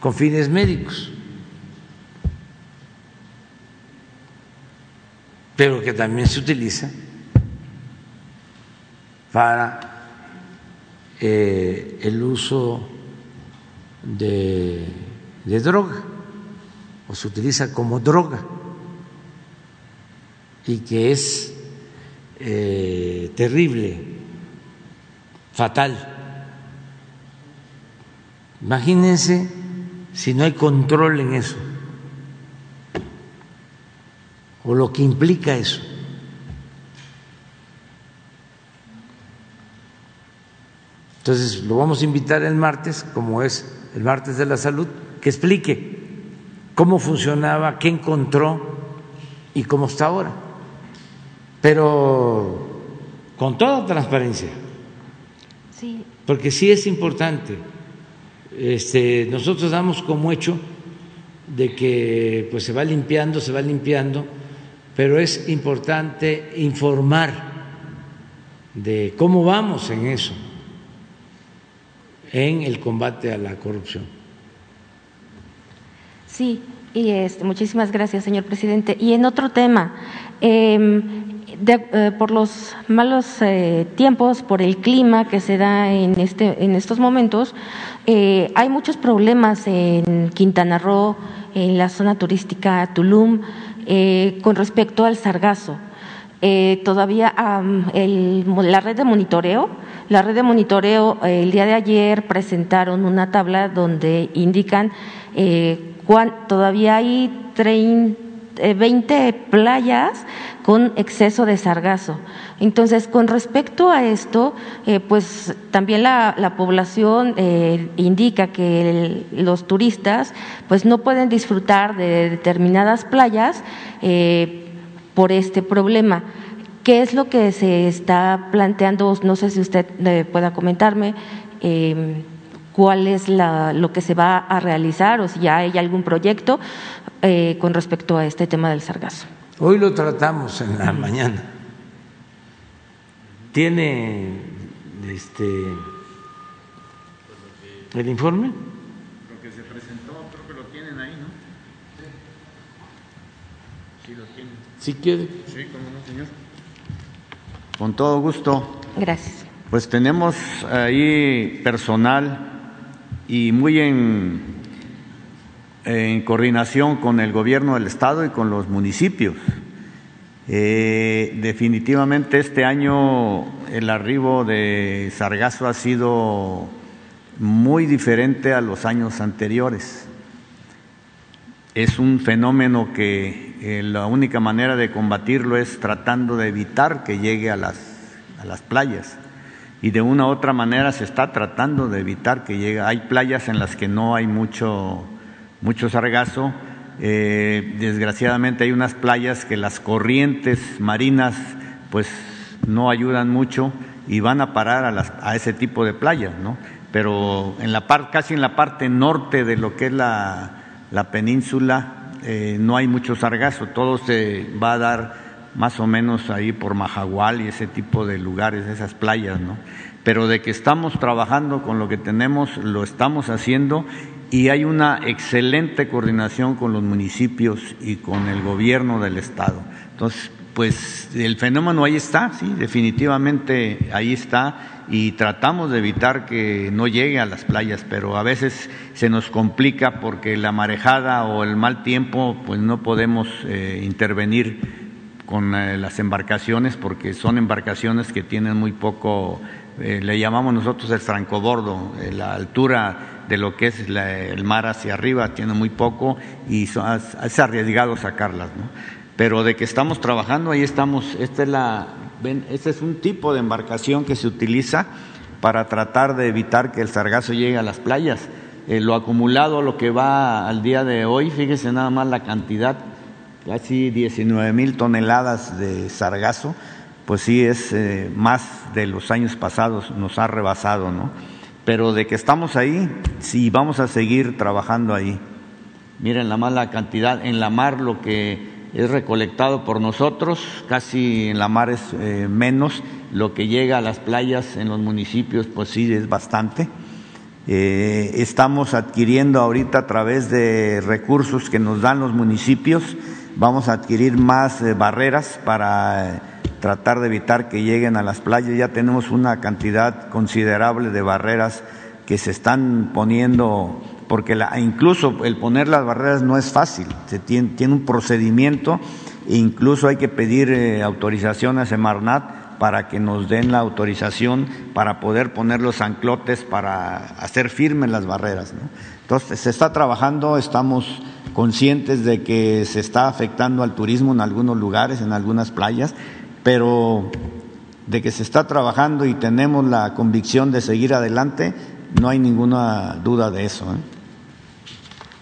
con fines médicos, pero que también se utiliza para eh, el uso de, droga, o se utiliza como droga, y que es eh, terrible, fatal. Imagínense si no hay control en eso, o lo que implica eso. Entonces lo vamos a invitar el martes, como es el martes de la salud, que explique cómo funcionaba, qué encontró y cómo está ahora. Pero con toda transparencia. Sí. Porque sí es importante este, nosotros damos como hecho de que pues se va limpiando, se va limpiando, pero es importante informar de cómo vamos en eso, en el combate a la corrupción. Sí, y este, muchísimas gracias, señor presidente. Y en otro tema, eh, eh, por los malos eh, tiempos, por el clima que se da en, este, en estos momentos, eh, hay muchos problemas en Quintana Roo, en la zona turística Tulum, con respecto al sargazo. todavía la red de monitoreo, la red de monitoreo el día de ayer presentaron una tabla donde indican todavía hay 20 playas con exceso de sargazo. Entonces, con respecto a esto, eh, pues también la, población eh, indica que los turistas pues no pueden disfrutar de determinadas playas eh, por este problema. ¿Qué es lo que se está planteando? No sé si usted pueda comentarme cuál es lo que se va a realizar o si ya hay algún proyecto con respecto a este tema del sargazo. Hoy lo tratamos en la mañana. ¿Tiene este el informe? Lo que se presentó, creo que lo tienen ahí, ¿no? Sí, lo tienen. ¿Sí quiere? Sí, cómo no, señor. Con todo gusto. Gracias. Pues tenemos ahí personal y muy en en coordinación con el gobierno del estado y con los municipios. Eh, definitivamente este año el arribo de Sargazo ha sido muy diferente a los años anteriores. Es un fenómeno que eh, la única manera de combatirlo es tratando de evitar que llegue a las, a las playas. Y de una u otra manera se está tratando de evitar que llegue. Hay playas en las que no hay mucho mucho sargazo. Eh, desgraciadamente hay unas playas que las corrientes marinas pues no ayudan mucho y van a parar a, las, a ese tipo de playas, ¿no? Pero en la par, casi en la parte norte de lo que es la, la península eh, no hay mucho sargazo, todo se va a dar más o menos ahí por Majagual y ese tipo de lugares, esas playas, ¿no? Pero de que estamos trabajando con lo que tenemos, lo estamos haciendo y hay una excelente coordinación con los municipios y con el gobierno del estado. Entonces, pues el fenómeno ahí está, sí, definitivamente ahí está y tratamos de evitar que no llegue a las playas, pero a veces se nos complica porque la marejada o el mal tiempo, pues no podemos eh, intervenir con eh, las embarcaciones porque son embarcaciones que tienen muy poco, eh, le llamamos nosotros el francobordo, la altura de lo que es el mar hacia arriba, tiene muy poco y es arriesgado sacarlas. ¿no? Pero de que estamos trabajando, ahí estamos. Esta es la, ven, este es un tipo de embarcación que se utiliza para tratar de evitar que el sargazo llegue a las playas. Eh, lo acumulado, lo que va al día de hoy, fíjese nada más la cantidad, casi 19 mil toneladas de sargazo, pues sí es eh, más de los años pasados, nos ha rebasado, ¿no? Pero de que estamos ahí, sí, vamos a seguir trabajando ahí. Miren la mala cantidad, en la mar lo que es recolectado por nosotros, casi en la mar es eh, menos, lo que llega a las playas en los municipios, pues sí, es bastante, Eh, estamos adquiriendo ahorita a través de recursos que nos dan los municipios, vamos a adquirir más eh, barreras para tratar de evitar que lleguen a las playas. Ya tenemos una cantidad considerable de barreras que se están poniendo, porque la, incluso el poner las barreras no es fácil, se tiene, un procedimiento e incluso hay que pedir eh, autorización a Semarnat para que nos den la autorización para poder poner los anclotes para hacer firmes las barreras. Entonces, se está trabajando, estamos conscientes de que se está afectando al turismo en algunos lugares, en algunas playas, pero de que se está trabajando y tenemos la convicción de seguir adelante, no hay ninguna duda de eso. ¿eh?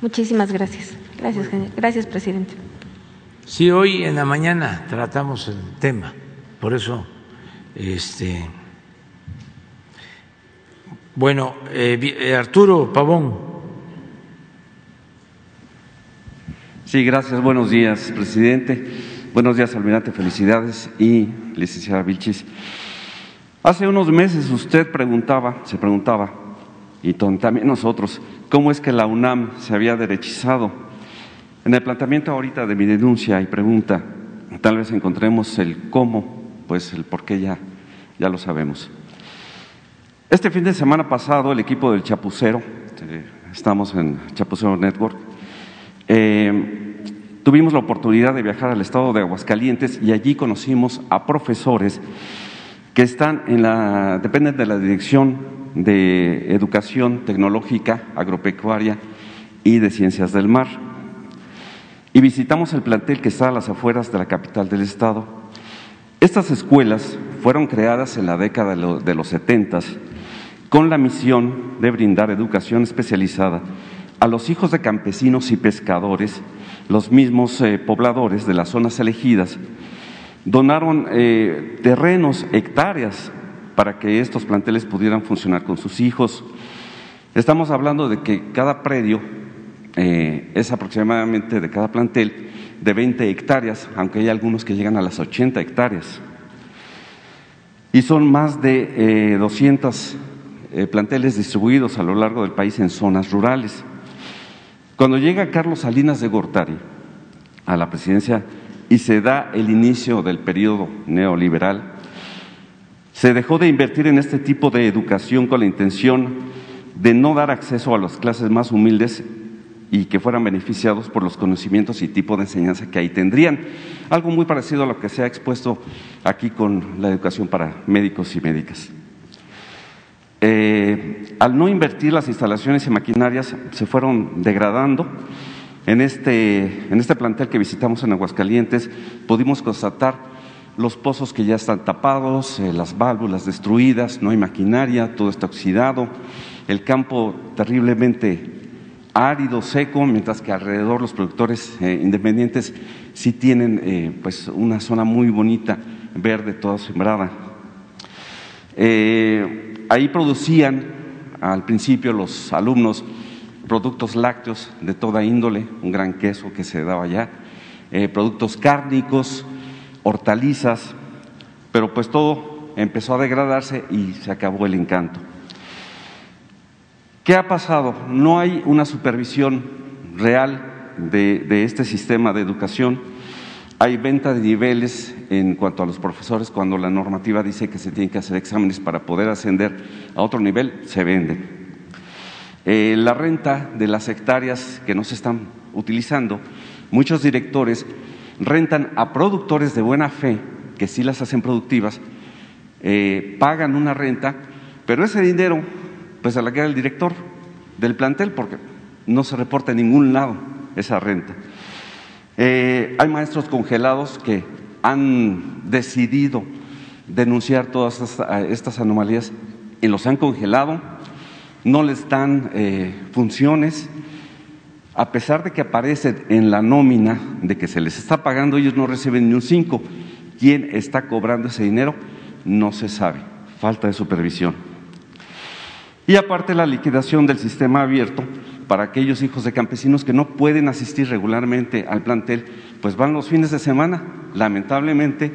Muchísimas gracias. Gracias, gracias, presidente. Sí, hoy en la mañana tratamos el tema, por eso, este, bueno, eh, eh, Arturo Pavón. Sí, gracias. Buenos días, presidente. Buenos días, almirante. Felicidades y licenciada Vilchis. Hace unos meses usted preguntaba, se preguntaba y también nosotros, cómo es que la UNAM se había derechizado. En el planteamiento ahorita de mi denuncia y pregunta, tal vez encontremos el cómo, pues el por qué ya, ya lo sabemos. Este fin de semana pasado, el equipo del Chapucero, eh, estamos en Chapucero Network, eh, tuvimos la oportunidad de viajar al estado de Aguascalientes y allí conocimos a profesores que están en la, dependen de la Dirección de Educación Tecnológica, Agropecuaria y de Ciencias del Mar. Y visitamos el plantel que está a las afueras de la capital del estado. Estas escuelas fueron creadas en la década de los setentas con la misión de brindar educación especializada a los hijos de campesinos y pescadores, los mismos eh, pobladores de las zonas elegidas, donaron eh, terrenos, hectáreas para que estos planteles pudieran funcionar con sus hijos. Estamos hablando de que cada predio eh, es aproximadamente de cada plantel de 20 hectáreas, aunque hay algunos que llegan a las 80 hectáreas. Y son más de 200 eh, eh, planteles distribuidos a lo largo del país en zonas rurales. Cuando llega Carlos Salinas de Gortari a la presidencia y se da el inicio del periodo neoliberal, se dejó de invertir en este tipo de educación con la intención de no dar acceso a las clases más humildes y que fueran beneficiados por los conocimientos y tipo de enseñanza que ahí tendrían. Algo muy parecido a lo que se ha expuesto aquí con la educación para médicos y médicas. Eh, al no invertir las instalaciones y maquinarias se fueron degradando. En este, en este plantel que visitamos en Aguascalientes pudimos constatar los pozos que ya están tapados, eh, las válvulas destruidas, no hay maquinaria, todo está oxidado, el campo terriblemente árido, seco, mientras que alrededor los productores eh, independientes sí tienen pues una zona muy bonita, verde, toda sembrada. Ahí producían al principio los alumnos productos lácteos de toda índole, un gran queso que se daba allá, productos cárnicos, hortalizas, pero pues todo empezó a degradarse y se acabó el encanto. ¿Qué ha pasado? No hay una supervisión real de, este sistema de educación. Hay venta de niveles en cuanto a los profesores cuando la normativa dice que se tienen que hacer exámenes para poder ascender a otro nivel, se venden. Eh, la renta de las hectáreas que no se están utilizando, muchos directores rentan a productores de buena fe, que sí las hacen productivas, eh, pagan una renta, pero ese dinero pues se la queda el director del plantel porque no se reporta en ningún lado esa renta. Eh, hay maestros congelados que han decidido denunciar todas estas, anomalías y los han congelado, no les dan eh, funciones a pesar de que aparece en la nómina de que se les está pagando, ellos no reciben ni un 5. ¿Quién está cobrando ese dinero? No se sabe. Falta de supervisión. Y aparte la liquidación del sistema abierto para aquellos hijos de campesinos que no pueden asistir regularmente al plantel, pues van los fines de semana. Lamentablemente,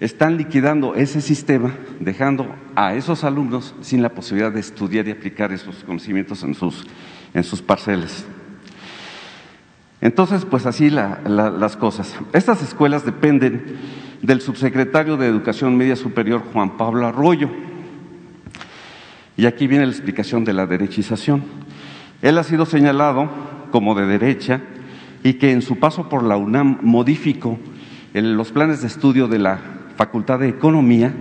están liquidando ese sistema, dejando a esos alumnos sin la posibilidad de estudiar y aplicar esos conocimientos en sus, en sus parcelas. Entonces, pues así las cosas. Estas escuelas dependen del subsecretario de Educación Media Superior, Juan Pablo Arroyo. Y aquí viene la explicación de la derechización. Él ha sido señalado como de derecha y que en su paso por la UNAM modificó los planes de estudio de la Facultad de Economía,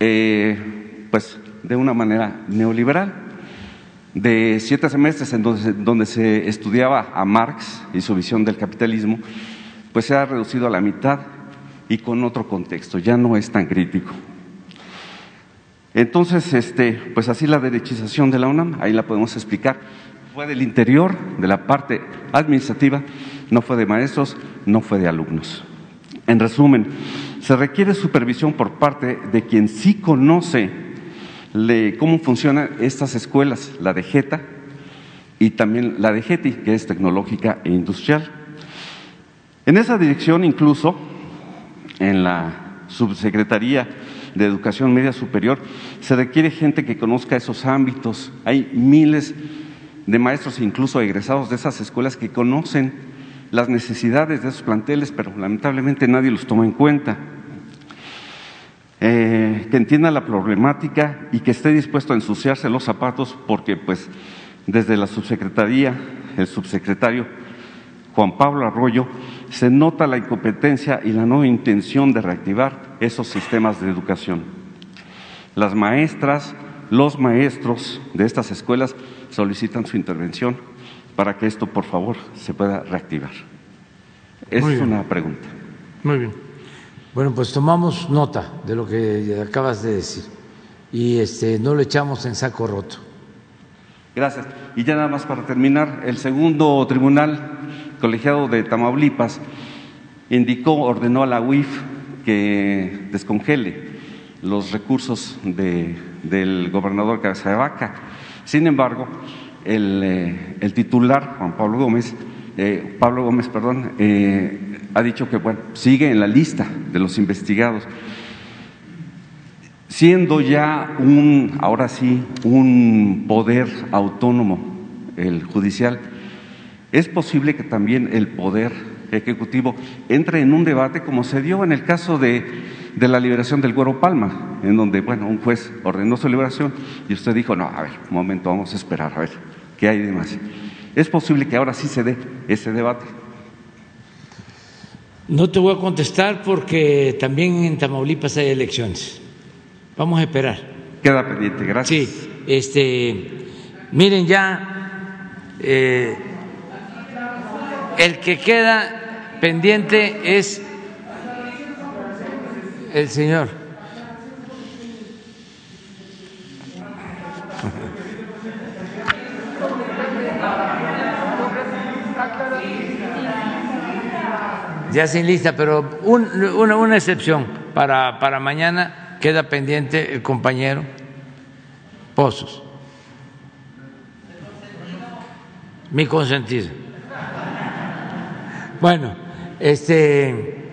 eh, pues de una manera neoliberal. De siete semestres en donde, donde se estudiaba a Marx y su visión del capitalismo, pues se ha reducido a la mitad y con otro contexto, ya no es tan crítico. Entonces, este, pues así la derechización de la UNAM, ahí la podemos explicar, fue del interior, de la parte administrativa, no fue de maestros, no fue de alumnos. En resumen, se requiere supervisión por parte de quien sí conoce cómo funcionan estas escuelas, la de JETA y también la de GETI, que es tecnológica e industrial. En esa dirección, incluso, en la subsecretaría de Educación Media Superior, se requiere gente que conozca esos ámbitos. Hay miles de maestros, incluso egresados de esas escuelas, que conocen las necesidades de esos planteles, pero lamentablemente nadie los toma en cuenta. Eh, que entienda la problemática y que esté dispuesto a ensuciarse los zapatos, porque pues desde la subsecretaría, el subsecretario Juan Pablo Arroyo, se nota la incompetencia y la no intención de reactivar esos sistemas de educación. Las maestras, los maestros de estas escuelas solicitan su intervención para que esto, por favor, se pueda reactivar. Es una pregunta. Muy bien. Bueno, pues tomamos nota de lo que acabas de decir y este, no lo echamos en saco roto. Gracias. Y ya nada más para terminar, el segundo tribunal colegiado de Tamaulipas indicó, ordenó a la UIF que descongele los recursos del gobernador Cabeza de Vaca. Sin embargo, el, eh, titular, Juan Pablo Gómez, eh, Pablo Gómez, perdón, eh, ha dicho que sigue en la lista de los investigados, siendo ya un, ahora sí, un poder autónomo, el judicial, es posible que también el poder ejecutivo entre en un debate como se dio en el caso de, de la liberación del Güero Palma, en donde, bueno, un juez ordenó su liberación y usted dijo, no, a ver, un momento, vamos a esperar, a ver, ¿qué hay de más? Es posible que ahora sí se dé ese debate. No te voy a contestar porque también en Tamaulipas hay elecciones. Vamos a esperar. Queda pendiente, gracias. Sí, este, miren ya, eh, el que queda pendiente es el señor. Ya sin lista, pero una, una, excepción. Para, para mañana queda pendiente el compañero Pozos. Mi consentido. Bueno, este,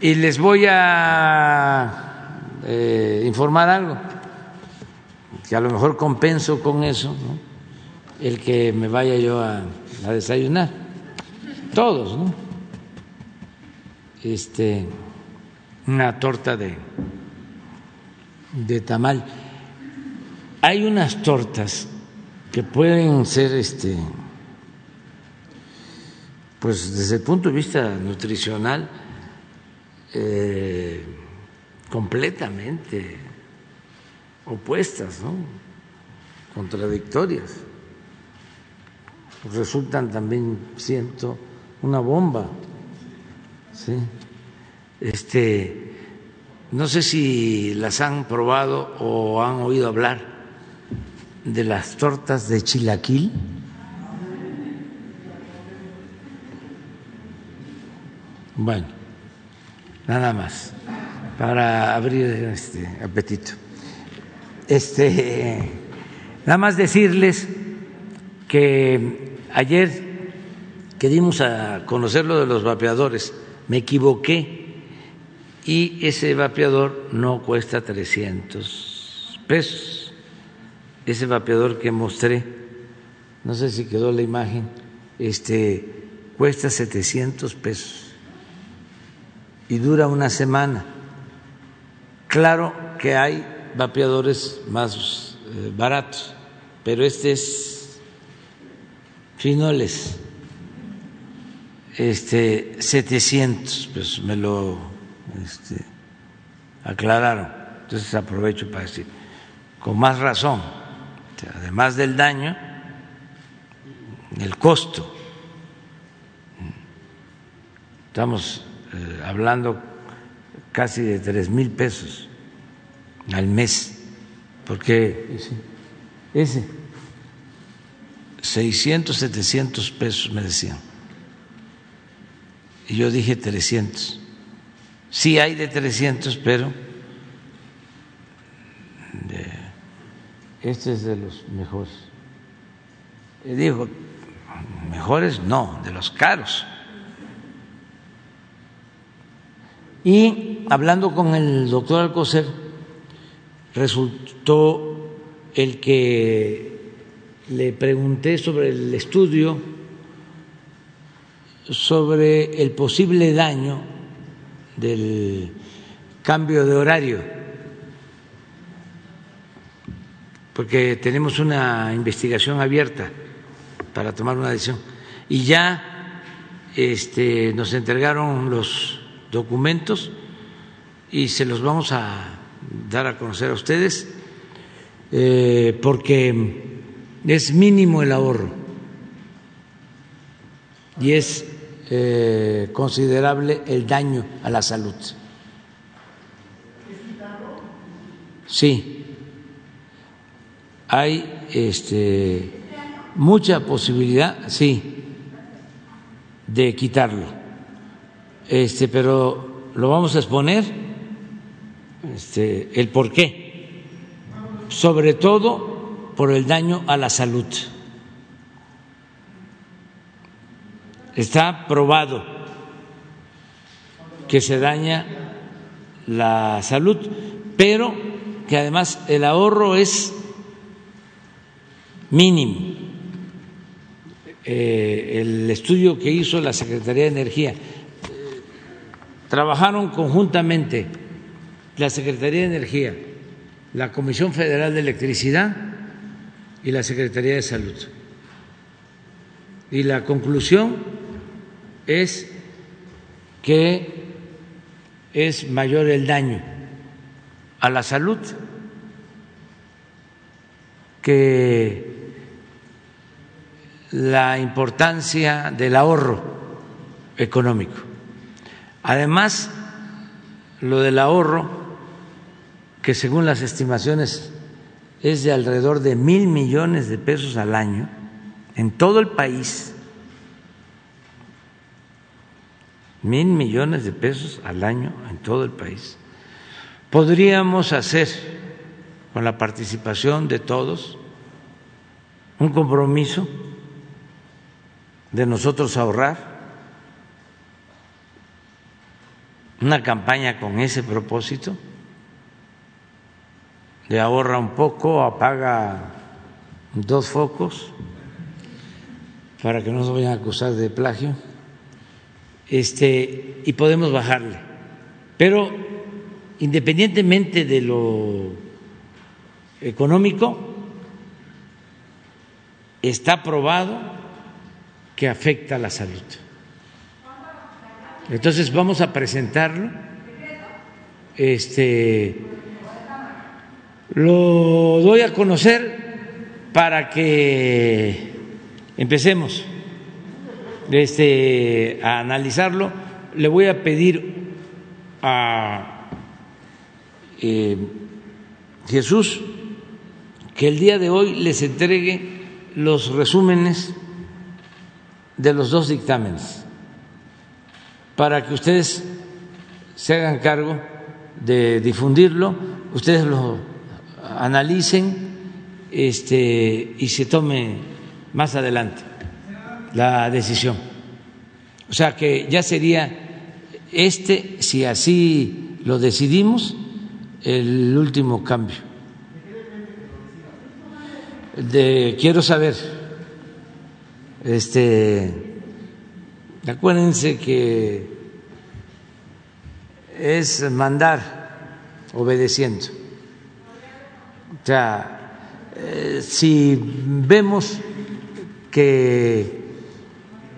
y les voy a eh, informar algo, que a lo mejor compenso con eso, el que me vaya yo a, a desayunar, todos, ¿no? Este, una torta de, de tamal. Hay unas tortas que pueden ser este pues desde el punto de vista nutricional, eh, completamente opuestas, ¿no? contradictorias. Resultan también, siento, una bomba. ¿sí? Este, no sé si las han probado o han oído hablar de las tortas de chilaquil. Bueno, nada más para abrir este apetito. Este, nada más decirles que ayer que dimos a conocer lo de los vapeadores, me equivoqué. y ese vapeador no cuesta 300 pesos. Ese vapeador que mostré, no sé si quedó la imagen, este cuesta 700 pesos y dura una semana. Claro que hay vapeadores más eh, baratos, pero este es finoles, este 700 pues me lo este, aclararon. Entonces aprovecho para decir, con más razón, además del daño, el costo. Estamos eh, hablando casi de tres mil pesos al mes, porque ese, 600, 700 pesos me decían. Y yo dije 300. Sí hay de 300, pero este es de los mejores. Y digo, mejores no, de los caros. Y hablando con el doctor Alcocer, resultó el que le pregunté sobre el estudio, sobre el posible daño del cambio de horario, porque tenemos una investigación abierta para tomar una decisión. Y ya este, nos entregaron los documentos y se los vamos a dar a conocer a ustedes eh, porque es mínimo el ahorro y es eh, considerable el daño a la salud. Sí, hay este, mucha posibilidad, sí, de quitarlo este, pero lo vamos a exponer este, el por qué, sobre todo por el daño a la salud. Está probado que se daña la salud, pero que además el ahorro es mínimo. Eh, el estudio que hizo la Secretaría de Energía trabajaron conjuntamente la Secretaría de Energía, la Comisión Federal de Electricidad y la Secretaría de Salud. Y la conclusión es que es mayor el daño a la salud que la importancia del ahorro económico. Además, lo del ahorro, que según las estimaciones es de alrededor de mil millones de pesos al año en todo el país, mil millones de pesos al año en todo el país, podríamos hacer con la participación de todos un compromiso de nosotros ahorrar una campaña con ese propósito, de ahorra un poco, apaga dos focos para que no se vayan a acusar de plagio, este, y podemos bajarle. Pero independientemente de lo económico, está probado que afecta a la salud. Entonces vamos a presentarlo. Este lo doy a conocer para que empecemos este, a analizarlo. Le voy a pedir a eh, Jesús que el día de hoy les entregue los resúmenes de los dos dictámenes para que ustedes se hagan cargo de difundirlo, ustedes lo analicen este, y se tome más adelante la decisión. O sea que ya sería este, si así lo decidimos el último cambio. De, quiero saber, este, acuérdense que es mandar obedeciendo. O sea, eh, si vemos que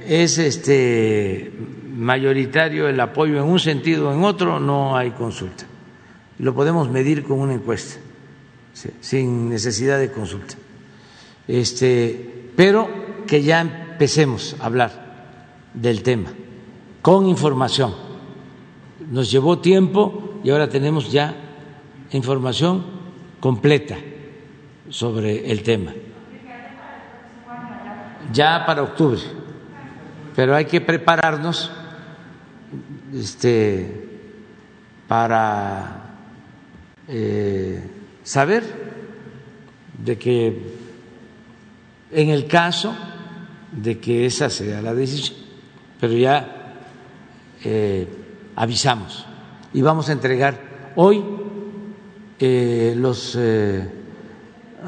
es este mayoritario el apoyo en un sentido o en otro, no hay consulta. Lo podemos medir con una encuesta, sin necesidad de consulta. Este, pero que ya empecemos a hablar del tema con información. Nos llevó tiempo y ahora tenemos ya información completa sobre el tema. Ya para octubre pero hay que prepararnos este, para eh, saber de que en el caso de que esa sea la decisión, pero ya eh, avisamos. Y vamos a entregar hoy eh, los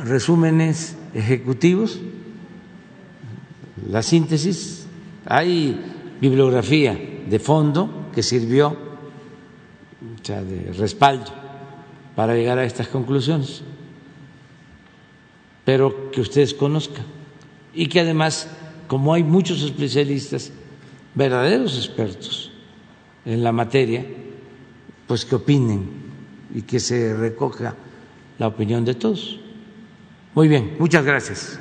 resúmenes ejecutivos, la síntesis. Hay bibliografía de fondo que sirvió, de respaldo para llegar a estas conclusiones, pero que ustedes conozcan. Y que además, como hay muchos especialistas, verdaderos expertos en la materia, pues que opinen y que se recoja la opinión de todos. Muy bien, muchas gracias.